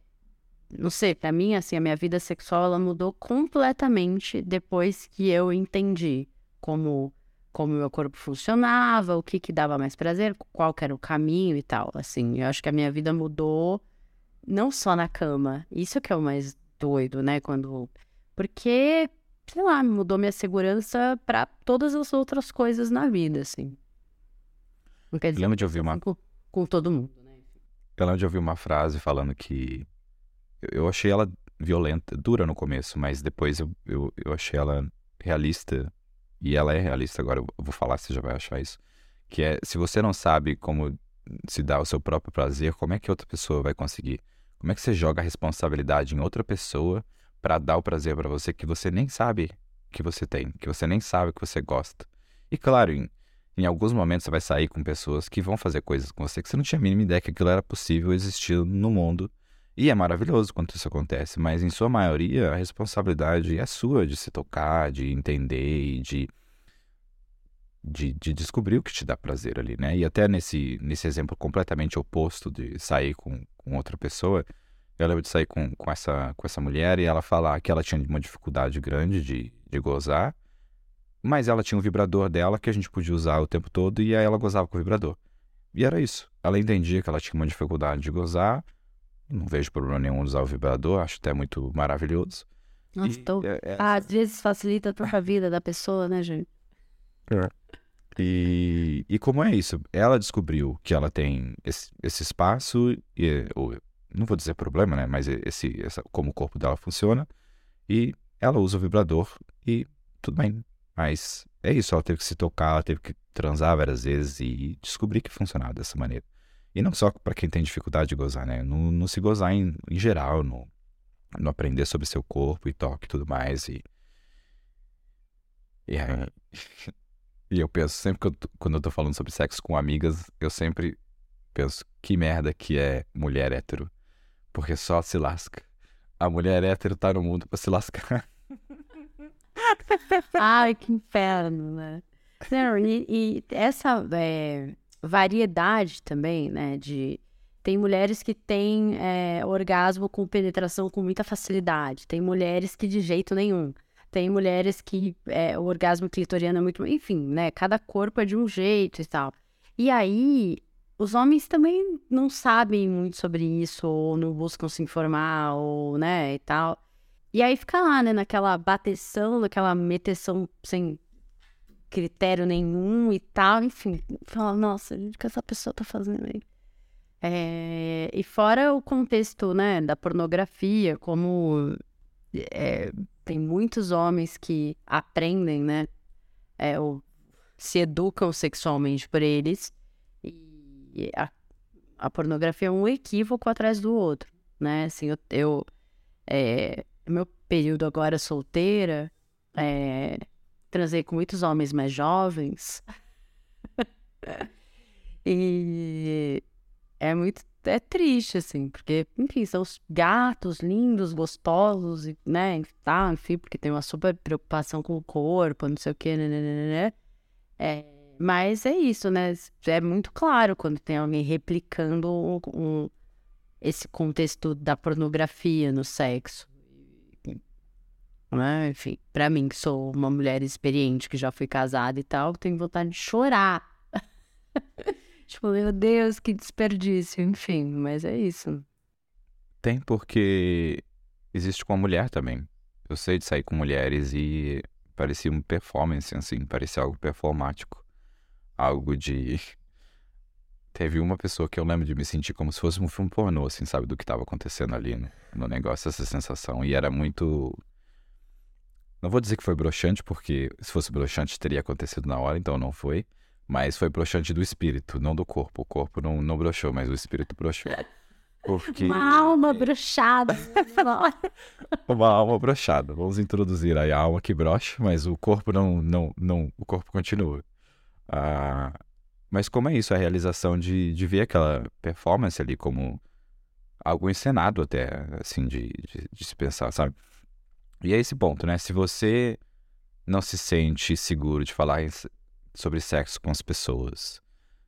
não sei, para mim, assim, a minha vida sexual, ela mudou completamente depois que eu entendi como como meu corpo funcionava, o que que dava mais prazer, qual era o caminho e tal. Assim, eu acho que a minha vida mudou não só na cama. Isso que é o mais doido, né? Quando porque sei lá, mudou minha segurança para todas as outras coisas na vida, assim. Não quer dizer, lembro de ouvir uma com, com todo mundo, né? Eu lembro de ouvir uma frase falando que eu achei ela violenta, dura no começo, mas depois eu, eu, eu achei ela realista e ela é realista agora, eu vou falar, você já vai achar isso, que é, se você não sabe como se dar o seu próprio prazer, como é que outra pessoa vai conseguir? Como é que você joga a responsabilidade em outra pessoa para dar o prazer para você que você nem sabe que você tem, que você nem sabe que você gosta? E claro, em, em alguns momentos você vai sair com pessoas que vão fazer coisas com você que você não tinha a mínima ideia que aquilo era possível existir no mundo. E é maravilhoso quando isso acontece, mas em sua maioria a responsabilidade é sua de se tocar, de entender e de, de, de, descobrir o que te dá prazer ali, né? E até nesse, nesse exemplo completamente oposto de sair com, com outra pessoa, eu lembro de sair com, com, essa, com essa mulher e ela falar que ela tinha uma dificuldade grande de, de gozar, mas ela tinha um vibrador dela que a gente podia usar o tempo todo e aí ela gozava com o vibrador. E era isso. Ela entendia que ela tinha uma dificuldade de gozar, não vejo problema nenhum usar o vibrador, acho até muito maravilhoso. Nossa, e, tô... é, é... Ah, às vezes facilita a própria vida da pessoa, né, gente? É. E, e como é isso? Ela descobriu que ela tem esse, esse espaço, e, ou, não vou dizer problema, né? Mas esse, essa, como o corpo dela funciona, e ela usa o vibrador e tudo bem. Mas é isso, ela teve que se tocar, ela teve que transar várias vezes e descobrir que funcionava dessa maneira. E não só para quem tem dificuldade de gozar, né? No, no se gozar em, em geral, no, no aprender sobre seu corpo e toque e tudo mais. E, e, e eu penso, sempre que eu, quando eu tô falando sobre sexo com amigas, eu sempre penso, que merda que é mulher hétero. Porque só se lasca. A mulher hétero tá no mundo pra se lascar. Ai, que inferno, né? Não, e, e essa é, variedade também, né? De tem mulheres que têm é, orgasmo com penetração com muita facilidade, tem mulheres que de jeito nenhum, tem mulheres que é, o orgasmo clitoriano é muito, enfim, né? Cada corpo é de um jeito e tal. E aí os homens também não sabem muito sobre isso, ou não buscam se informar, ou, né, e tal. E aí fica lá, né, naquela bateção, naquela meteção sem critério nenhum e tal, enfim. Fala, nossa, o que essa pessoa tá fazendo aí? É, e fora o contexto, né, da pornografia, como é, tem muitos homens que aprendem, né, é, ou se educam sexualmente por eles, e a, a pornografia é um equívoco atrás do outro, né, assim, eu, eu é, meu período agora solteira, é, transei com muitos homens mais jovens, e é muito é triste, assim, porque, enfim, são os gatos lindos, gostosos, e, né, tá, enfim, porque tem uma super preocupação com o corpo, não sei o quê, né, né, né, né. né. É, mas é isso, né, é muito claro quando tem alguém replicando um, um, esse contexto da pornografia no sexo. Né? Enfim, pra mim, que sou uma mulher experiente, que já fui casada e tal, tenho vontade de chorar. Tipo, meu Deus, que desperdício, enfim, mas é isso. Tem porque existe com a mulher também. Eu sei de sair com mulheres e parecia um performance, assim, parecia algo performático. Algo de. Teve uma pessoa que eu lembro de me sentir como se fosse um filme pornô, assim, sabe, do que estava acontecendo ali no, no negócio, essa sensação. E era muito. Não vou dizer que foi broxante, porque se fosse broxante teria acontecido na hora, então não foi. Mas foi broxante do espírito, não do corpo. O corpo não, não broxou, mas o espírito broxou. Porque... Uma alma brochada. Uma alma brochada. Vamos introduzir aí a alma que brocha, mas o corpo não, não, não, o corpo continua. Ah, mas como é isso, a realização de, de ver aquela performance ali como algo encenado até, assim, de, de, de se pensar, sabe? E é esse ponto, né? Se você não se sente seguro de falar sobre sexo com as pessoas.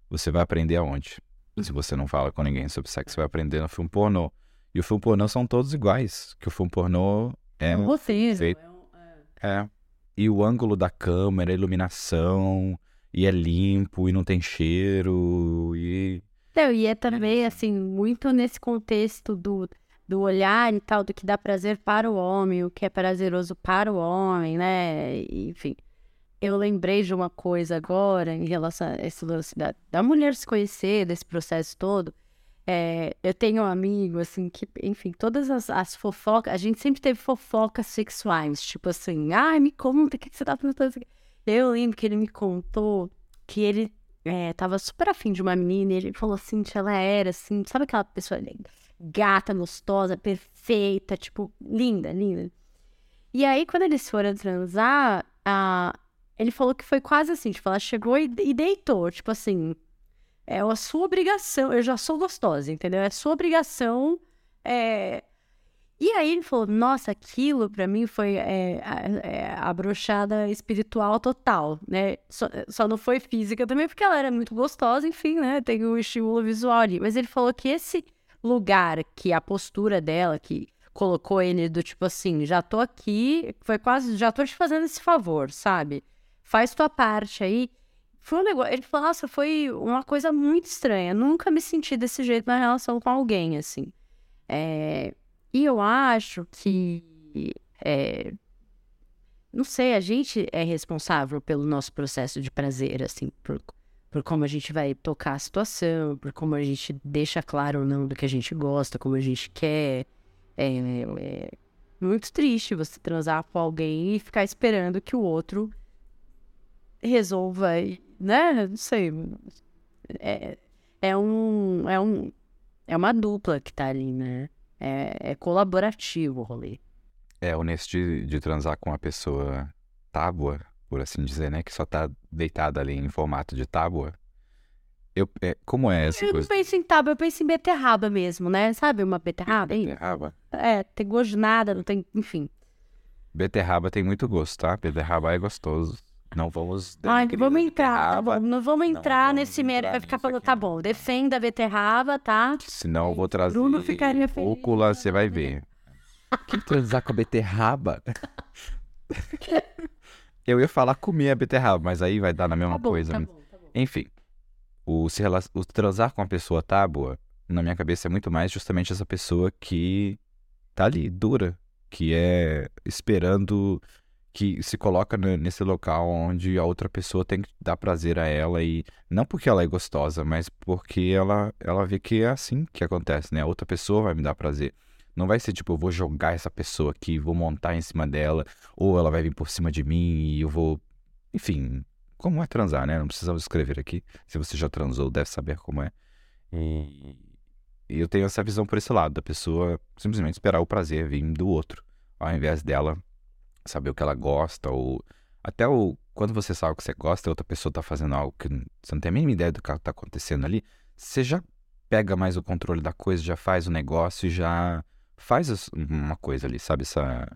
Você vai aprender aonde? Se uhum. você não fala com ninguém sobre sexo, você vai aprender no filme pornô. E o filme pornô são todos iguais. Que o filme pornô é. Um roteiro. Feito... É, é. E o ângulo da câmera, a iluminação, e é limpo, e não tem cheiro, e. Não, e é também, assim, muito nesse contexto do, do olhar e tal, do que dá prazer para o homem, o que é prazeroso para o homem, né? Enfim eu lembrei de uma coisa agora em relação a esse lance da, da mulher se conhecer, desse processo todo. É, eu tenho um amigo, assim, que, enfim, todas as, as fofocas, a gente sempre teve fofocas sexuais, tipo assim, ai, me conta, o que, que você tá pensando? Eu lembro que ele me contou que ele é, tava super afim de uma menina, e ele falou assim, que ela era, assim, sabe aquela pessoa gata, gostosa, perfeita, tipo, linda, linda. E aí, quando eles foram transar, a, ele falou que foi quase assim, tipo, ela chegou e, e deitou, tipo assim, é a sua obrigação, eu já sou gostosa, entendeu? É a sua obrigação, é... E aí ele falou, nossa, aquilo para mim foi é, é, a brochada espiritual total, né? Só, só, não foi física também, porque ela era muito gostosa, enfim, né? Tem o estímulo visual ali. Mas ele falou que esse lugar, que a postura dela, que colocou ele do tipo assim, já tô aqui, foi quase, já tô te fazendo esse favor, sabe? faz tua parte aí. Foi um negócio. Ele falou, nossa, foi uma coisa muito estranha. Nunca me senti desse jeito na relação com alguém, assim. É... E eu acho que. É... Não sei, a gente é responsável pelo nosso processo de prazer, assim, por, por como a gente vai tocar a situação, por como a gente deixa claro ou não do que a gente gosta, como a gente quer. É, é muito triste você transar com alguém e ficar esperando que o outro resolva, né? Não sei. É, é um. É um. É uma dupla que tá ali, né? É, é colaborativo o rolê. É, o nesse de, de transar com uma pessoa tábua, por assim dizer, né? Que só tá deitada ali em formato de tábua. Eu, é, como é essa eu coisa? Eu não penso em tábua, eu penso em beterraba mesmo, né? Sabe uma beterraba? Beterraba? É, tem gosto de nada, não tem... Enfim. Beterraba tem muito gosto, tá? Beterraba é gostoso. Não vamos. Ai, vamos entrar. Tá não vamos entrar não nesse mérito. Vai ficar falando, tá bom, defenda a beterraba, tá? Senão eu vou trazer. Bruno ficaria feliz. Rúcula, você vai ver. Que transar com a beterraba? eu ia falar comer a beterraba, mas aí vai dar na mesma tá bom, coisa. Tá bom, tá bom. Enfim. o, se o transar com a pessoa tábua, na minha cabeça, é muito mais justamente essa pessoa que tá ali, dura, que é esperando que se coloca ne- nesse local onde a outra pessoa tem que dar prazer a ela e não porque ela é gostosa, mas porque ela ela vê que é assim que acontece, né? A outra pessoa vai me dar prazer. Não vai ser tipo, eu vou jogar essa pessoa aqui, vou montar em cima dela, ou ela vai vir por cima de mim e eu vou, enfim, como é transar, né? Não precisamos escrever aqui. Se você já transou, deve saber como é. E eu tenho essa visão por esse lado, da pessoa simplesmente esperar o prazer vir do outro, ao invés dela saber o que ela gosta, ou até o quando você sabe o que você gosta e outra pessoa tá fazendo algo que você não tem a mínima ideia do que tá acontecendo ali, você já pega mais o controle da coisa, já faz o negócio e já faz uma coisa ali, sabe? Essa,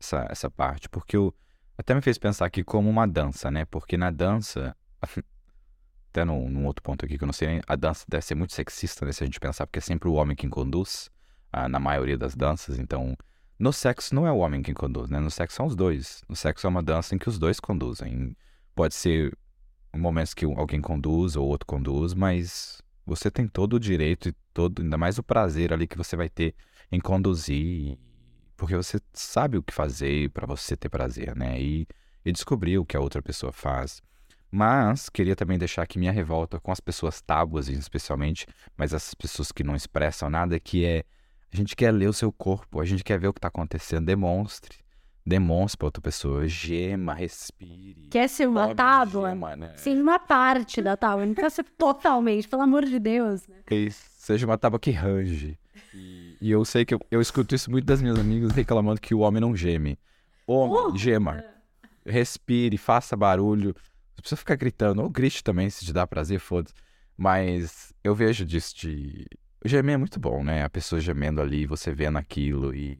essa, essa parte. Porque eu até me fez pensar aqui como uma dança, né? Porque na dança, até num, num outro ponto aqui que eu não sei nem, a dança deve ser muito sexista, né? Se a gente pensar, porque é sempre o homem quem conduz, ah, na maioria das danças, então. No sexo não é o homem quem conduz, né? No sexo são os dois. No sexo é uma dança em que os dois conduzem. Pode ser momentos que alguém conduz ou outro conduz, mas você tem todo o direito e todo, ainda mais o prazer ali que você vai ter em conduzir, porque você sabe o que fazer para você ter prazer, né? E, e descobrir o que a outra pessoa faz. Mas queria também deixar aqui minha revolta com as pessoas tábuas, especialmente, mas essas pessoas que não expressam nada, que é a gente quer ler o seu corpo, a gente quer ver o que está acontecendo, demonstre. Demonstre para outra pessoa, gema, respire. Quer ser uma Sobe, tábua? gema, né? Sim, uma parte da tábua. Não precisa ser totalmente, pelo amor de Deus. Né? Que seja uma tábua que range. E eu sei que eu, eu escuto isso muito das minhas amigas reclamando que o homem não geme. Homem, Oh! gema. Respire, faça barulho. Não precisa ficar gritando. Ou grite também, se te dá prazer, foda-se. Mas eu vejo disso de. O gemer é muito bom, né? A pessoa gemendo ali, você vendo aquilo e.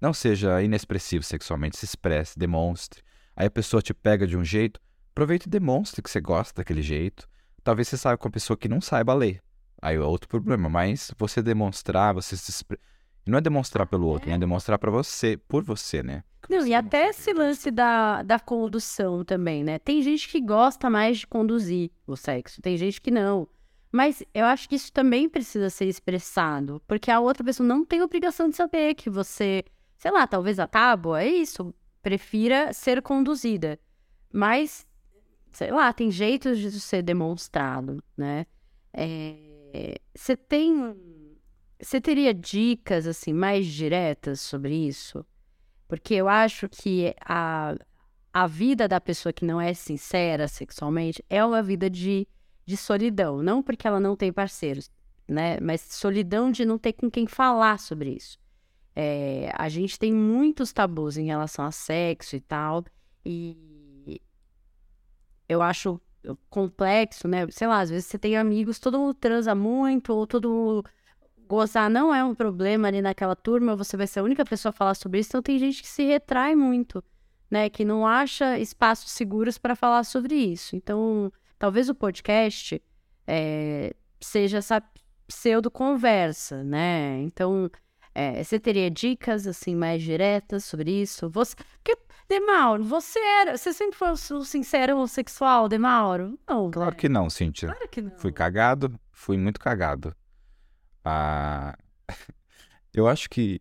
Não seja inexpressivo sexualmente, se expresse, demonstre. Aí a pessoa te pega de um jeito, aproveita e demonstre que você gosta daquele jeito. Talvez você saiba com uma pessoa que não saiba ler. Aí é outro problema, mas você demonstrar, você se expre... Não é demonstrar pelo outro, né? É demonstrar pra você, por você, né? Que Não, você e até esse lance da, da condução também, né? Tem gente que gosta mais de conduzir o sexo, tem gente que não. Mas eu acho que isso também precisa ser expressado, porque a outra pessoa não tem obrigação de saber que você, sei lá, talvez a tábua, é isso, prefira ser conduzida. Mas, sei lá, tem jeitos de isso ser demonstrado, né? É, Você tem. Você teria dicas, assim, mais diretas sobre isso? Porque eu acho que a, a vida da pessoa que não é sincera sexualmente é uma vida de, de solidão. Não porque ela não tem parceiros, né? Mas solidão de não ter com quem falar sobre isso. É, a gente tem muitos tabus em relação a sexo e tal. E eu acho complexo, né? Sei lá, às vezes você tem amigos, todo mundo transa muito, ou todo mundo gozar não é um problema ali naquela turma, você vai ser a única pessoa a falar sobre isso, então tem gente que se retrai muito, né? Que não acha espaços seguros para falar sobre isso. Então, talvez o podcast é, seja essa pseudo-conversa, né? Então, é, você teria dicas, assim, mais diretas sobre isso? Você... Porque, Demauro, você era... Você sempre foi o sincero homossexual, Demauro? Não, Claro né? que não, Cíntia. Claro que não. Fui cagado, fui muito cagado. Ah, eu acho que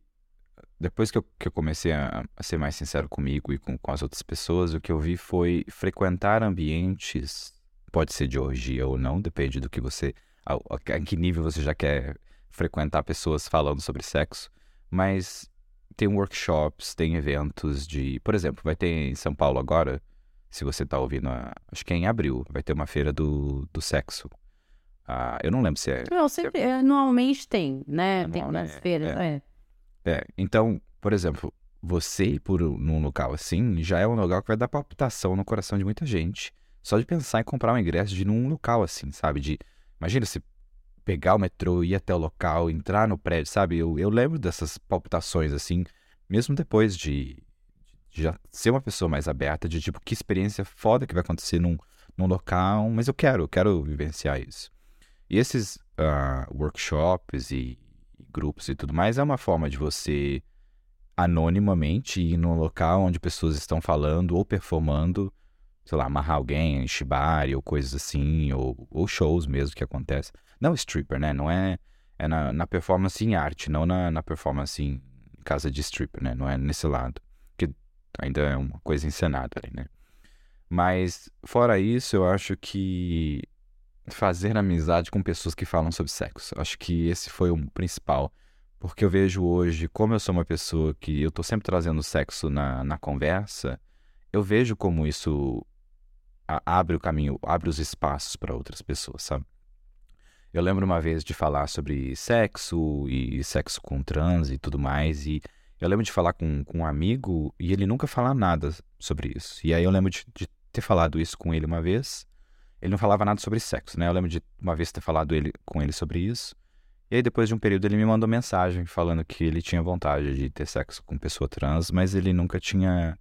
depois que eu, que eu comecei a, a ser mais sincero comigo e com, com as outras pessoas, o que eu vi foi frequentar ambientes, pode ser de orgia ou não, depende do que você, a, a, em que nível você já quer frequentar pessoas falando sobre sexo, mas tem workshops, tem eventos de, por exemplo, vai ter em São Paulo agora, se você tá ouvindo, a- acho que é em abril, vai ter uma feira do, do sexo. Ah, eu não lembro se é Não, sempre, é, anualmente tem, né? Tem Anual, nas né? feiras, é. É, então, por exemplo, você ir por um- num local assim já é um local que vai dar palpitação no coração de muita gente. Só de pensar em comprar um ingresso de ir num local assim, sabe? De, imagina se pegar o metrô, ir até o local, entrar no prédio, sabe? Eu, eu lembro dessas palpitações assim, mesmo depois de, de já ser uma pessoa mais aberta, de tipo, que experiência foda que vai acontecer num, num local, mas eu quero, eu quero vivenciar isso. E esses ah, workshops e, grupos e tudo mais é uma forma de você anonimamente ir num local onde pessoas estão falando ou performando sei lá, amarrar alguém shibari ou coisas assim, ou, ou shows mesmo que acontecem. Não stripper, né? Não é. É na, na performance em arte, não na, na performance em casa de stripper, né? Não é nesse lado. Que ainda é uma coisa encenada ali, né? Mas, fora isso, eu acho que fazer amizade com pessoas que falam sobre sexo. Acho que esse foi o principal. Porque eu vejo hoje, como eu sou uma pessoa que eu tô sempre trazendo sexo na, na conversa, eu vejo como isso abre o caminho, abre os espaços para outras pessoas, sabe? Eu lembro uma vez de falar sobre sexo e sexo com trans e tudo mais, e eu lembro de falar com, com um amigo e ele nunca falar nada sobre isso. E aí eu lembro de, de ter falado isso com ele uma vez, ele não falava nada sobre sexo, né? Eu lembro de uma vez ter falado ele, com ele sobre isso, e aí depois de um período ele me mandou mensagem falando que ele tinha vontade de ter sexo com pessoa trans, mas ele nunca tinha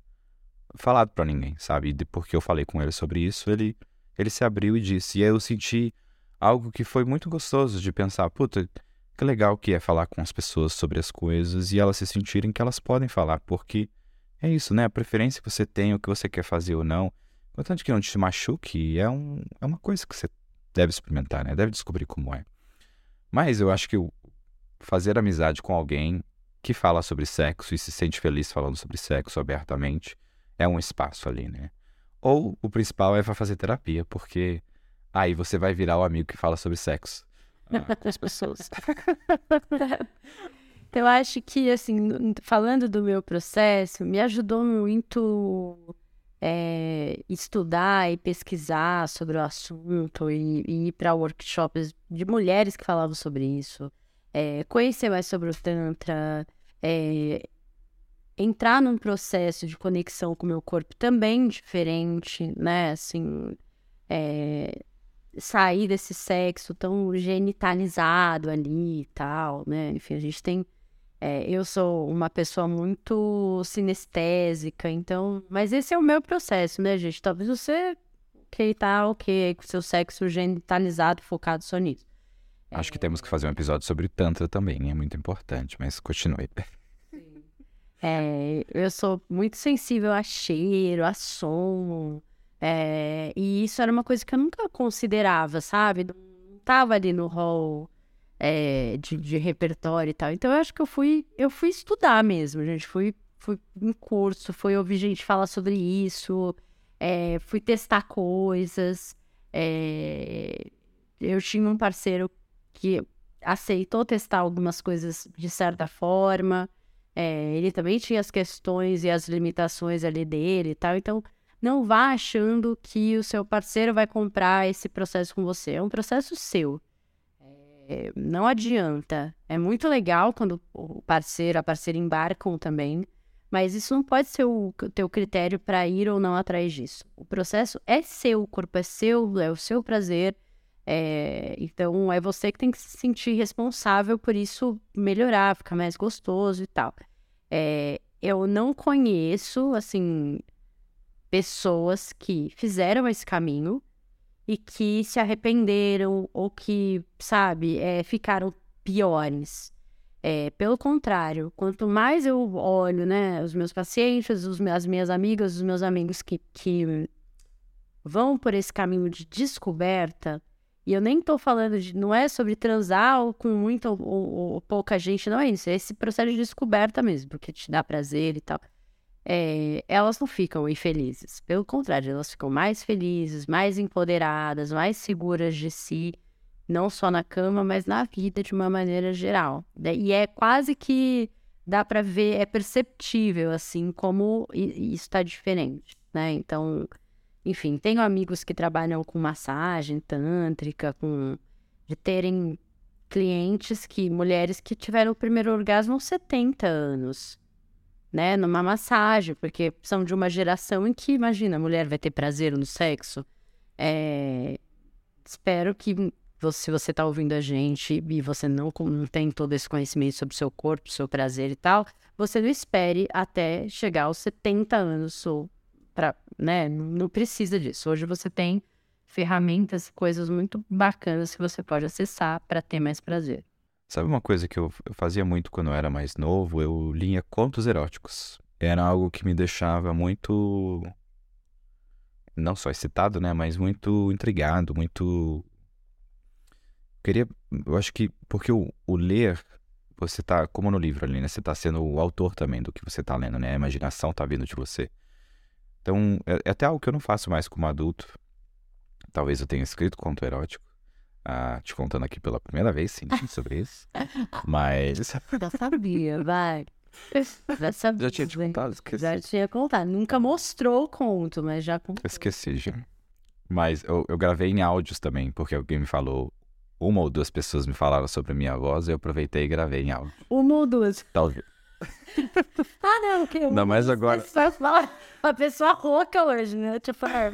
falado para ninguém, sabe? E porque eu falei com ele sobre isso, ele, ele se abriu e disse. E aí eu senti algo que foi muito gostoso de pensar, puta, que legal que é falar com as pessoas sobre as coisas e elas se sentirem que elas podem falar, porque é isso, né? A preferência que você tem, o que você quer fazer ou não, contanto que não te machuque, é, um, é uma coisa que você deve experimentar, né? Deve descobrir como é. Mas eu acho que fazer amizade com alguém que fala sobre sexo e se sente feliz falando sobre sexo abertamente é um espaço ali, né? Ou o principal é fazer terapia, porque aí você vai virar o amigo que fala sobre sexo ah, com as pessoas. Eu acho que, assim, falando do meu processo, me ajudou muito é, estudar e pesquisar sobre o assunto e, e ir para workshops de mulheres que falavam sobre isso, é, conhecer mais sobre o Tantra, é, entrar num processo de conexão com o meu corpo também diferente, né? Assim, é, sair desse sexo tão genitalizado ali e tal, né? Enfim, a gente tem. É, eu sou uma pessoa muito sinestésica, então. Mas esse é o meu processo, né, gente? Talvez você que tá ok com seu sexo genitalizado, focado só nisso. Acho que temos que fazer um episódio sobre Tantra também, é muito importante, mas continue. É, eu sou muito sensível a cheiro, a som. É, e isso era uma coisa que eu nunca considerava, sabe? Não tava ali no hall é, de, de, repertório e tal. Então eu acho que eu fui, eu fui estudar mesmo, gente. Fui, fui em curso, fui ouvir gente falar sobre isso, é, fui testar coisas. Eu tinha um parceiro que aceitou testar algumas coisas de certa forma. Ele também tinha as questões e as limitações ali dele e tal. Então, não vá achando que o seu parceiro vai comprar esse processo com você. É um processo seu. É, não adianta. É muito legal quando o parceiro, a parceira embarcam também, mas isso não pode ser o teu critério para ir ou não atrás disso. O processo é seu, o corpo é seu, é o seu prazer. É, então é você que tem que se sentir responsável por isso melhorar, ficar mais gostoso e tal. É, eu não conheço, assim, pessoas que fizeram esse caminho e que se arrependeram ou que, sabe, é, ficaram piores. É, pelo contrário, quanto mais eu olho, né, os meus pacientes, os, as minhas amigas, os meus amigos que, que vão por esse caminho de descoberta, e eu nem tô falando de. Não é sobre transar ou com muita ou, ou, ou, pouca gente, não é isso. É esse processo de descoberta mesmo, porque te dá prazer e tal. É, elas não ficam infelizes. Pelo contrário, elas ficam mais felizes, mais empoderadas, mais seguras de si, não só na cama, mas na vida de uma maneira geral. E é quase que dá para ver, é perceptível, assim, como isso está diferente, né? Então enfim, tenho amigos que trabalham com massagem tântrica, com de terem clientes que mulheres que tiveram o primeiro orgasmo aos 70 anos, né, numa massagem, porque são de uma geração em que, imagina, a mulher vai ter prazer no sexo. É... Espero que se você está ouvindo a gente e você não, não tem todo esse conhecimento sobre o seu corpo, seu prazer e tal, você não espere até chegar aos 70 anos ou para, né, não precisa disso. Hoje você tem ferramentas, coisas muito bacanas que você pode acessar para ter mais prazer. Sabe uma coisa que eu, eu fazia muito quando eu era mais novo? Eu lia contos eróticos. Era algo que me deixava muito não só excitado, né, mas muito intrigado, muito queria, eu acho que porque o, o ler você tá, como no livro ali, né, você tá sendo o autor também do que você tá lendo, né? A imaginação tá vindo de você. Então, é, é até algo que eu não faço mais como adulto. Talvez eu tenha escrito conto erótico. Ah, te contando aqui pela primeira vez, sim, sobre isso. Mas. Já sabia, vai. Já sabia. Já tinha te contado, esqueci. Já tinha contado. Nunca mostrou o conto, mas já contou. Esqueci, já. Mas eu, eu gravei em áudios também, porque alguém me falou. Uma ou duas pessoas me falaram sobre a minha voz e eu aproveitei e gravei em áudio. Uma ou duas. Talvez. Ah, não, que Não, mas agora. Fala, uma pessoa rouca hoje, né? Tipo, é.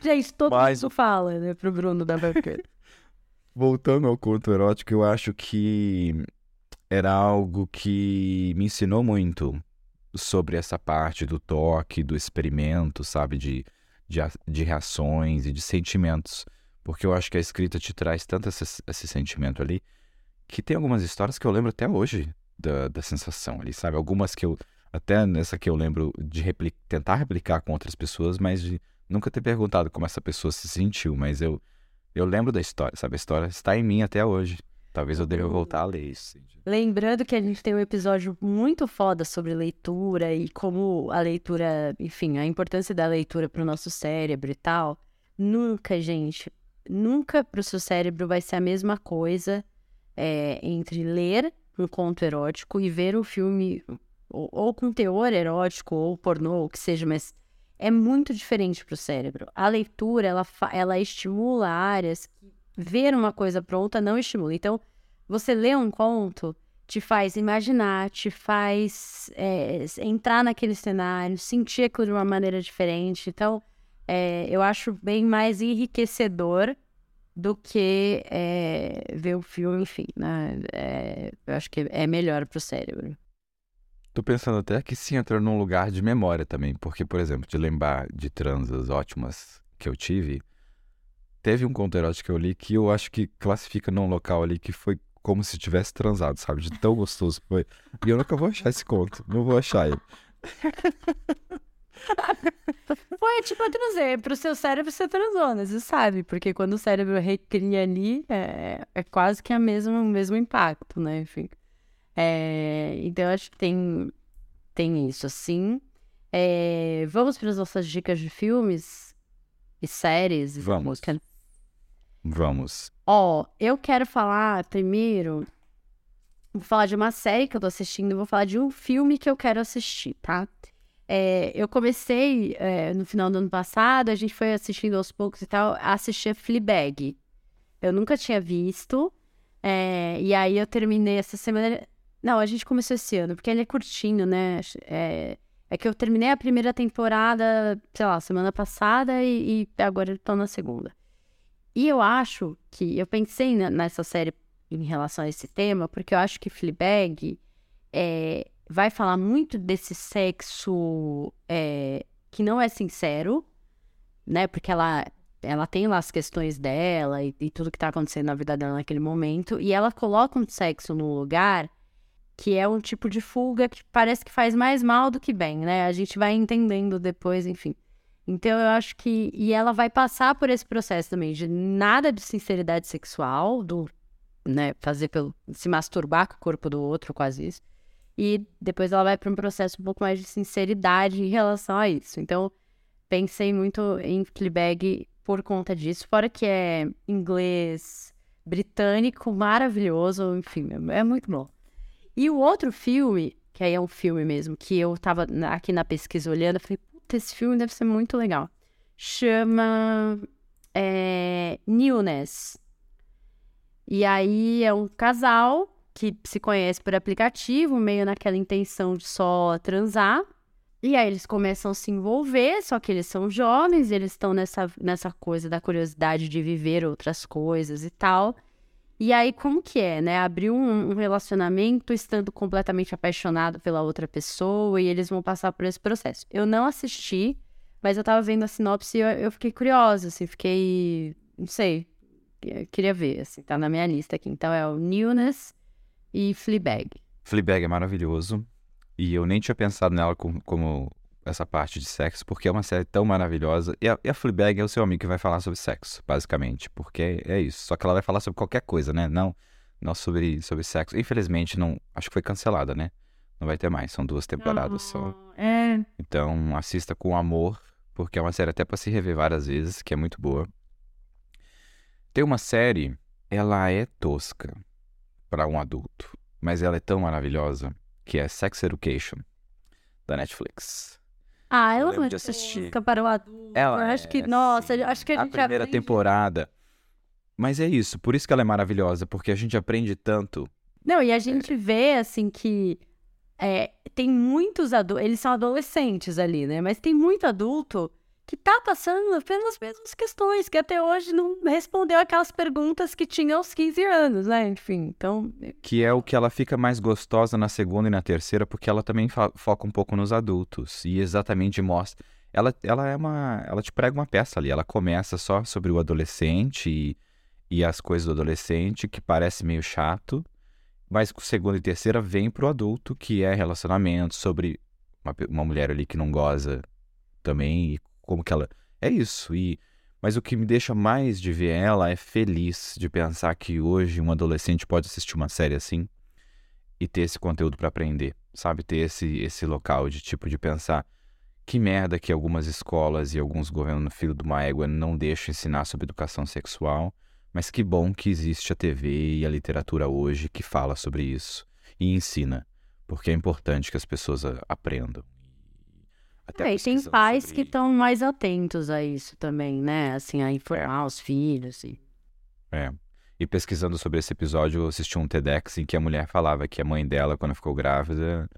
gente, todo Mas- mundo fala, né, pro Bruno da Banqueta. Voltando ao conto erótico, eu acho que era algo que me ensinou muito sobre essa parte do toque, do experimento, sabe? De, de, de reações e de sentimentos. Porque eu acho que a escrita te traz tanto esse, esse sentimento ali, que tem algumas histórias que eu lembro até hoje da, da sensação ali, sabe? Algumas que eu, até nessa que eu lembro de repli- tentar replicar com outras pessoas, mas de nunca ter perguntado como essa pessoa se sentiu, mas eu eu lembro da história, sabe? A história está em mim até hoje. Talvez eu deva voltar a ler isso. Lembrando que a gente tem um episódio muito foda sobre leitura e como a leitura, enfim, a importância da leitura pro nosso cérebro e tal. Nunca, gente, nunca pro seu cérebro vai ser a mesma coisa é, entre ler um conto erótico e ver um filme ou, ou com teor erótico ou pornô, ou o que seja, mas é muito diferente pro cérebro. A leitura, ela, ela estimula áreas que ver uma coisa pronta não estimula. Então, você lê um conto, te faz imaginar, te faz é, entrar naquele cenário, sentir aquilo de uma maneira diferente. Então, é, eu acho bem mais enriquecedor do que é, ver o filme, enfim, né? É, eu acho que é melhor pro cérebro. Tô pensando até que sim entra num lugar de memória também, porque, por exemplo, de lembrar de transas ótimas que eu tive, teve um conto erótico que eu li que eu acho que classifica num local ali que foi como se tivesse transado, sabe? De tão gostoso que foi. E eu nunca vou achar esse conto, não vou achar ele. Foi tipo transar, pro seu cérebro você transou, né? Você sabe, porque quando o cérebro recria ali, é, é quase que a mesma, o mesmo impacto, né? Enfim. É, então, acho que tem, tem isso, assim. É, vamos para as nossas dicas de filmes e séries? Vamos. Vamos. Ó, eu quero falar primeiro. Vou falar de uma série que eu tô assistindo vou falar de um filme que eu quero assistir, tá? É, eu comecei é, no final do ano passado, a gente foi assistindo aos poucos e tal, a assistir Fleabag. Eu nunca tinha visto. é, e aí eu terminei essa semana. Não, a gente começou esse ano, porque ele é curtinho, né? É, é que eu terminei a primeira temporada, sei lá, semana passada e, e agora eu tô na segunda. E eu acho que eu pensei ne- nessa série em relação a esse tema, porque eu acho que Fleabag é, vai falar muito desse sexo é, que não é sincero, né? Porque ela, ela tem lá as questões dela e, e tudo que tá acontecendo na vida dela naquele momento, e ela coloca um sexo num lugar que é um tipo de fuga que parece que faz mais mal do que bem, né? A gente vai entendendo depois, enfim. Então eu acho que. E ela vai passar por esse processo também de nada de sinceridade sexual, do, né, fazer pelo. se masturbar com o corpo do outro, quase isso. E depois ela vai para um processo um pouco mais de sinceridade em relação a isso. Então, pensei muito em Fleabag por conta disso, fora que é inglês britânico, maravilhoso, enfim, é é muito bom. E o outro filme, que aí é um filme mesmo, que eu tava aqui na pesquisa olhando, eu falei, puta, esse filme deve ser muito legal. Chama é, Newness. E aí é um casal que se conhece por aplicativo, meio naquela intenção de só transar. E aí eles começam a se envolver, só que eles são jovens, eles estão nessa, nessa coisa da curiosidade de viver outras coisas e tal. E aí, como que é, né? Abrir um, um relacionamento estando completamente apaixonado pela outra pessoa e eles vão passar por esse processo. Eu não assisti, mas eu tava vendo a sinopse e eu, eu fiquei curiosa, assim, fiquei. Não sei. Queria ver, assim, tá na minha lista aqui. Então é o Newness e Fleabag. Fleabag é maravilhoso. E eu nem tinha pensado nela como, como, essa parte de sexo, porque é uma série tão maravilhosa. E a, e a Fleabag é o seu amigo que vai falar sobre sexo, basicamente. Porque é isso. Só que ela vai falar sobre qualquer coisa, né? Não, não sobre, sobre sexo. Infelizmente, não. Acho que foi cancelada, né? Não vai ter mais. São duas temporadas só. É. Então, assista com amor, porque é uma série até pra se rever várias vezes, que é muito boa. Tem uma série, ela é tosca para um adulto, mas ela é tão maravilhosa, que é Sex Education, da Netflix. Ah, Eu ela lembro não é de assistir. tosca para o adulto. Ela eu acho que, é, nossa, assim, acho que a a gente primeira aprende- temporada. Mas é isso, por isso que ela é maravilhosa, porque a gente aprende tanto. Não, e a gente vê, assim, que é, tem muitos adultos, eles são adolescentes ali, né? Mas tem muito adulto que tá passando pelas mesmas questões, que até hoje não respondeu aquelas perguntas que tinha aos 15 anos, né? Enfim, então... Que é o que ela fica mais gostosa na segunda e na terceira, porque ela também foca um pouco nos adultos. E exatamente mostra. Ela, ela é uma. Ela te prega uma peça ali. Ela começa só sobre o adolescente e, e as coisas do adolescente, que parece meio chato. Mas com segunda e terceira vem pro adulto, que é relacionamento, sobre uma, uma mulher ali que não goza também, e como que ela. É isso. E, mas o que me deixa mais de ver ela é feliz de pensar que hoje um adolescente pode assistir uma série assim e ter esse conteúdo para aprender, sabe? Ter esse, esse local de tipo de pensar que merda que algumas escolas e alguns governos filho de uma égua não deixam ensinar sobre educação sexual, mas que bom que existe a TV e a literatura hoje que fala sobre isso e ensina, porque é importante que as pessoas aprendam. Até É, e tem pais sobre- que estão mais atentos a isso também, né? Assim, a informar os filhos. E... É. E pesquisando sobre esse episódio, eu assisti um TEDx em que a mulher falava que a mãe dela, quando ficou grávida,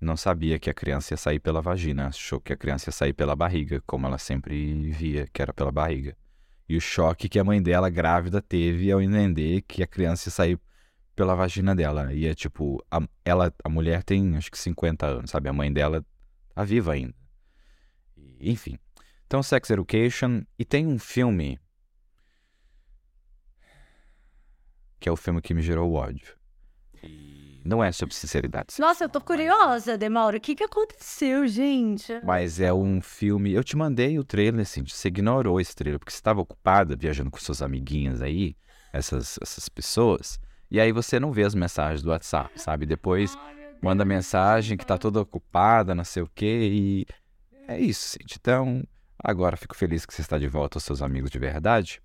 não sabia que a criança ia sair pela vagina, achou que a criança ia sair pela barriga, como ela sempre via, que era pela barriga. E o choque que a mãe dela, grávida, teve ao entender que a criança ia sair pela vagina dela. E é tipo, a, ela, a mulher tem acho que 50 anos, sabe? A mãe dela tá viva ainda. Enfim. Então, Sex Education. E tem um filme que é o filme que me gerou ódio. E não é sobre sinceridade. Nossa, eu tô curiosa, Demauro. O que que aconteceu, gente? Mas é um filme. Eu te mandei o trailer, assim, você ignorou esse trailer, porque você estava ocupada viajando com suas amiguinhas aí, essas, essas pessoas, e aí você não vê as mensagens do WhatsApp, sabe? Depois manda mensagem que tá toda ocupada, não sei o quê, e é isso, gente. Então, agora fico feliz que você está de volta aos seus amigos de verdade.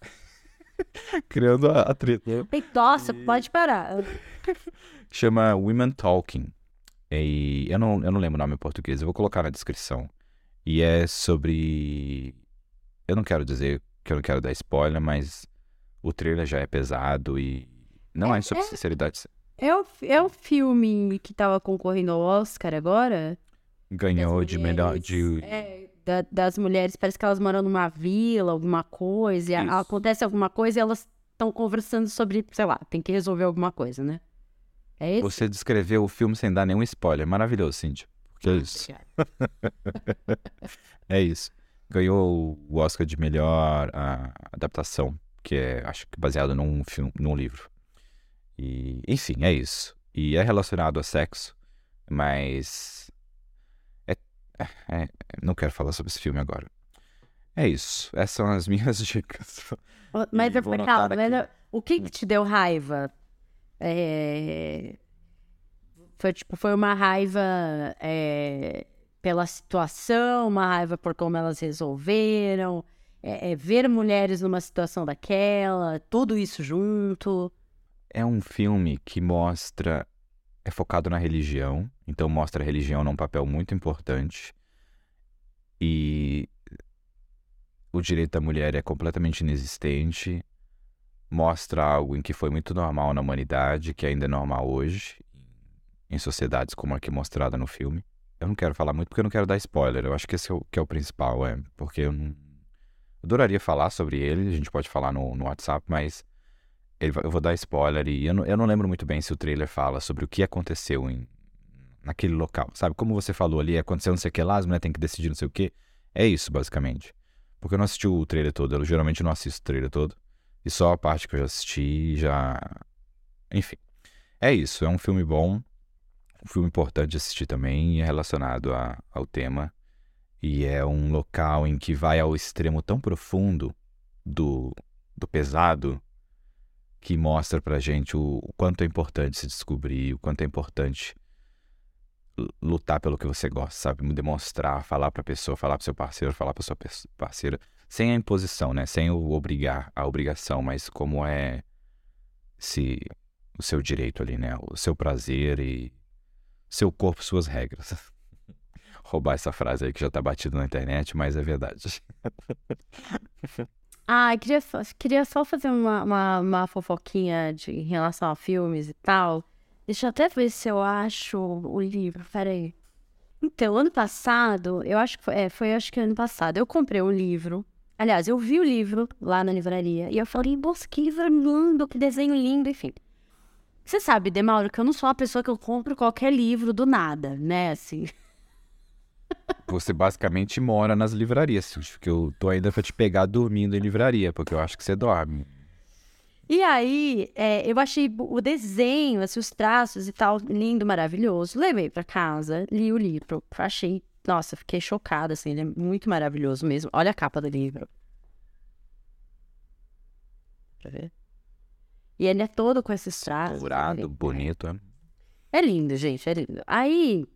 Criando a, a treta. Nossa, pode parar. Chama Women Talking. E eu não, eu não lembro o nome em português, eu vou colocar na descrição. E é sobre. Eu não quero dizer que eu não quero dar spoiler, mas o trailer já é pesado e. Não é, É- sobre é- sinceridade. É o, é o filme que tava concorrendo ao Oscar agora? Ganhou de melhor. De... é, da- das mulheres, parece que elas moram numa vila, alguma coisa, e a- Isso. acontece alguma coisa e elas estão conversando sobre, sei lá, tem que resolver alguma coisa, né? É esse? Você descreveu o filme sem dar nenhum spoiler. Maravilhoso, Cintia. Porque é isso. É isso. Ganhou o Oscar de melhor ah, adaptação, que é, acho que baseado num filme, num livro. E, enfim, é isso. E é relacionado a sexo, mas é, é- não quero falar sobre esse filme agora. É isso. Essas são as minhas dicas. Mas, E anotar calma, mas o que que te deu raiva? É, Foi tipo, foi uma raiva é, pela situação, uma raiva por como elas resolveram, é, é ver mulheres numa situação daquela, tudo isso junto. É um filme que mostra. É focado na religião, então mostra a religião num papel muito importante. E o direito da mulher é completamente inexistente. Mostra algo em que foi muito normal na humanidade, que ainda é normal hoje, em sociedades como a que é mostrada no filme. Eu não quero falar muito porque eu não quero dar spoiler. Eu acho que esse é o, que é o principal, é. Porque eu não. Adoraria falar sobre ele, a gente pode falar no, no WhatsApp, mas eu vou dar spoiler e eu não, eu não lembro muito bem se o trailer fala sobre o que aconteceu em, naquele local. Sabe, como você falou ali, aconteceu não sei o que lá, as mulheres têm que decidir não sei o que. É isso, basicamente. Porque eu não assisti o trailer todo, eu geralmente não assisto o trailer todo. E só a parte que eu já assisti já. Enfim. É isso, é um filme bom. filme importante de assistir também, é relacionado a, ao tema. E é um local em que vai ao extremo tão profundo do, do pesado que mostra pra gente o, o quanto é importante se descobrir, o quanto é importante lutar pelo que você gosta, sabe? Demonstrar, falar pra pessoa, falar pro seu parceiro, falar pra sua parceira, sem a imposição, né? Sem o obrigar, a obrigação, mas como é se o seu direito ali, né? O seu prazer e seu corpo, suas regras. Roubar essa frase aí que já tá batida na internet, mas é verdade. ah, queria só, queria só fazer uma, uma, uma fofoquinha de, em relação a filmes e tal. Deixa eu até ver se eu acho o livro, peraí. Então, ano passado, eu acho que foi, é, foi acho que ano passado, eu comprei um livro. Aliás, eu vi o livro lá na livraria e eu falei, nossa, que livro lindo, que desenho lindo, enfim. Você sabe, Demauro, que eu não sou uma pessoa que eu compro qualquer livro do nada, né, assim. Você basicamente mora nas livrarias, porque eu tô ainda pra te pegar dormindo em livraria, porque eu acho que você dorme. E aí, é, eu achei o desenho, assim, os traços e tal, lindo, maravilhoso. Levei para casa, li o livro, achei, nossa, fiquei chocada, assim, ele é muito maravilhoso mesmo. Olha a capa do livro. Pra ver? E ele é todo com esses traços. Dourado, ele, bonito, é. É lindo, gente, é lindo. Aí,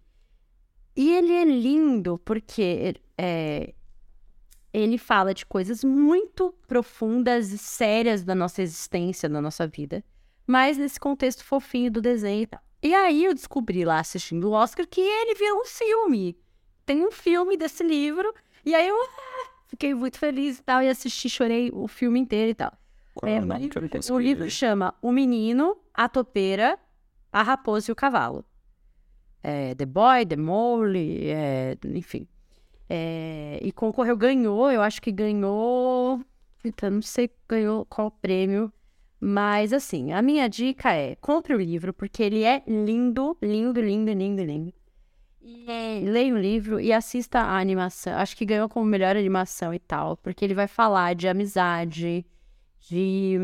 e ele é lindo porque é, ele fala de coisas muito profundas e sérias da nossa existência, da nossa vida, mas nesse contexto fofinho do desenho e tal. E aí eu descobri lá assistindo o Oscar que ele virou um filme. Tem um filme desse livro, e aí eu ah, fiquei muito feliz e tal, e assisti, chorei o filme inteiro e tal. É, o que eu o livro chama O Menino, a Topeira, a Raposa e o Cavalo. É, the Boy, The Mole, é, enfim. É, e concorreu, ganhou, eu acho que ganhou. Então, não sei ganhou qual prêmio. Mas assim, a minha dica é: compre o livro, porque ele é lindo, lindo, lindo, lindo, lindo. E é, leia o livro e assista a animação. Acho que ganhou como melhor animação e tal, porque ele vai falar de amizade, de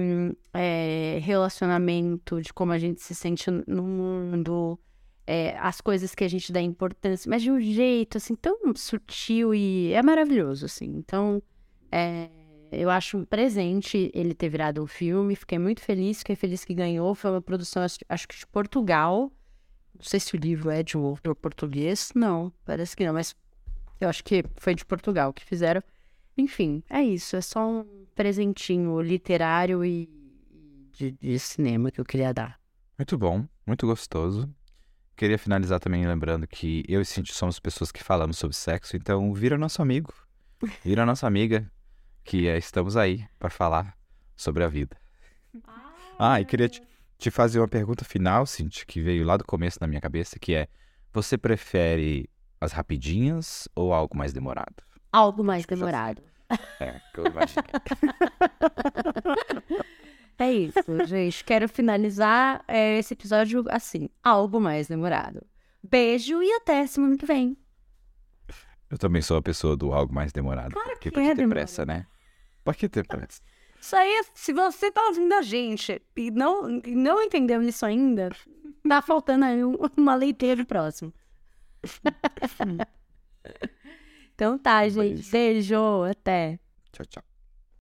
é, relacionamento, de como a gente se sente no mundo, é, as coisas que a gente dá importância, mas de um jeito assim tão sutil e é maravilhoso, assim. Então, é, eu acho um presente ele ter virado um filme. Fiquei muito feliz, fiquei feliz que ganhou. Foi uma produção, acho que de Portugal. Não sei se o livro é de um outro português. Não, parece que não, mas eu acho que foi de Portugal que fizeram. Enfim, é isso. É só um presentinho literário e de, de cinema que eu queria dar. Muito bom, muito gostoso. Queria finalizar também lembrando que eu e Cintia somos pessoas que falamos sobre sexo, então vira nosso amigo, vira nossa amiga, que é, estamos aí para falar sobre a vida. Ah, ah e queria te, te, fazer uma pergunta final, Cintia, que veio lá do começo na minha cabeça, que é: você prefere as rapidinhas ou algo mais demorado? Algo mais demorado. É, que eu imaginei. É isso, gente. Quero finalizar é, esse episódio assim, algo mais demorado. Beijo e até semana que vem. Eu também sou a pessoa do algo mais demorado. Claro porque que é, ter pressa, né? Por que ter pressa? Isso aí, se você tá ouvindo a gente e não, e não entendeu isso ainda, tá faltando aí uma leiteira próximo. então tá, gente. Beijo, até. Tchau, tchau.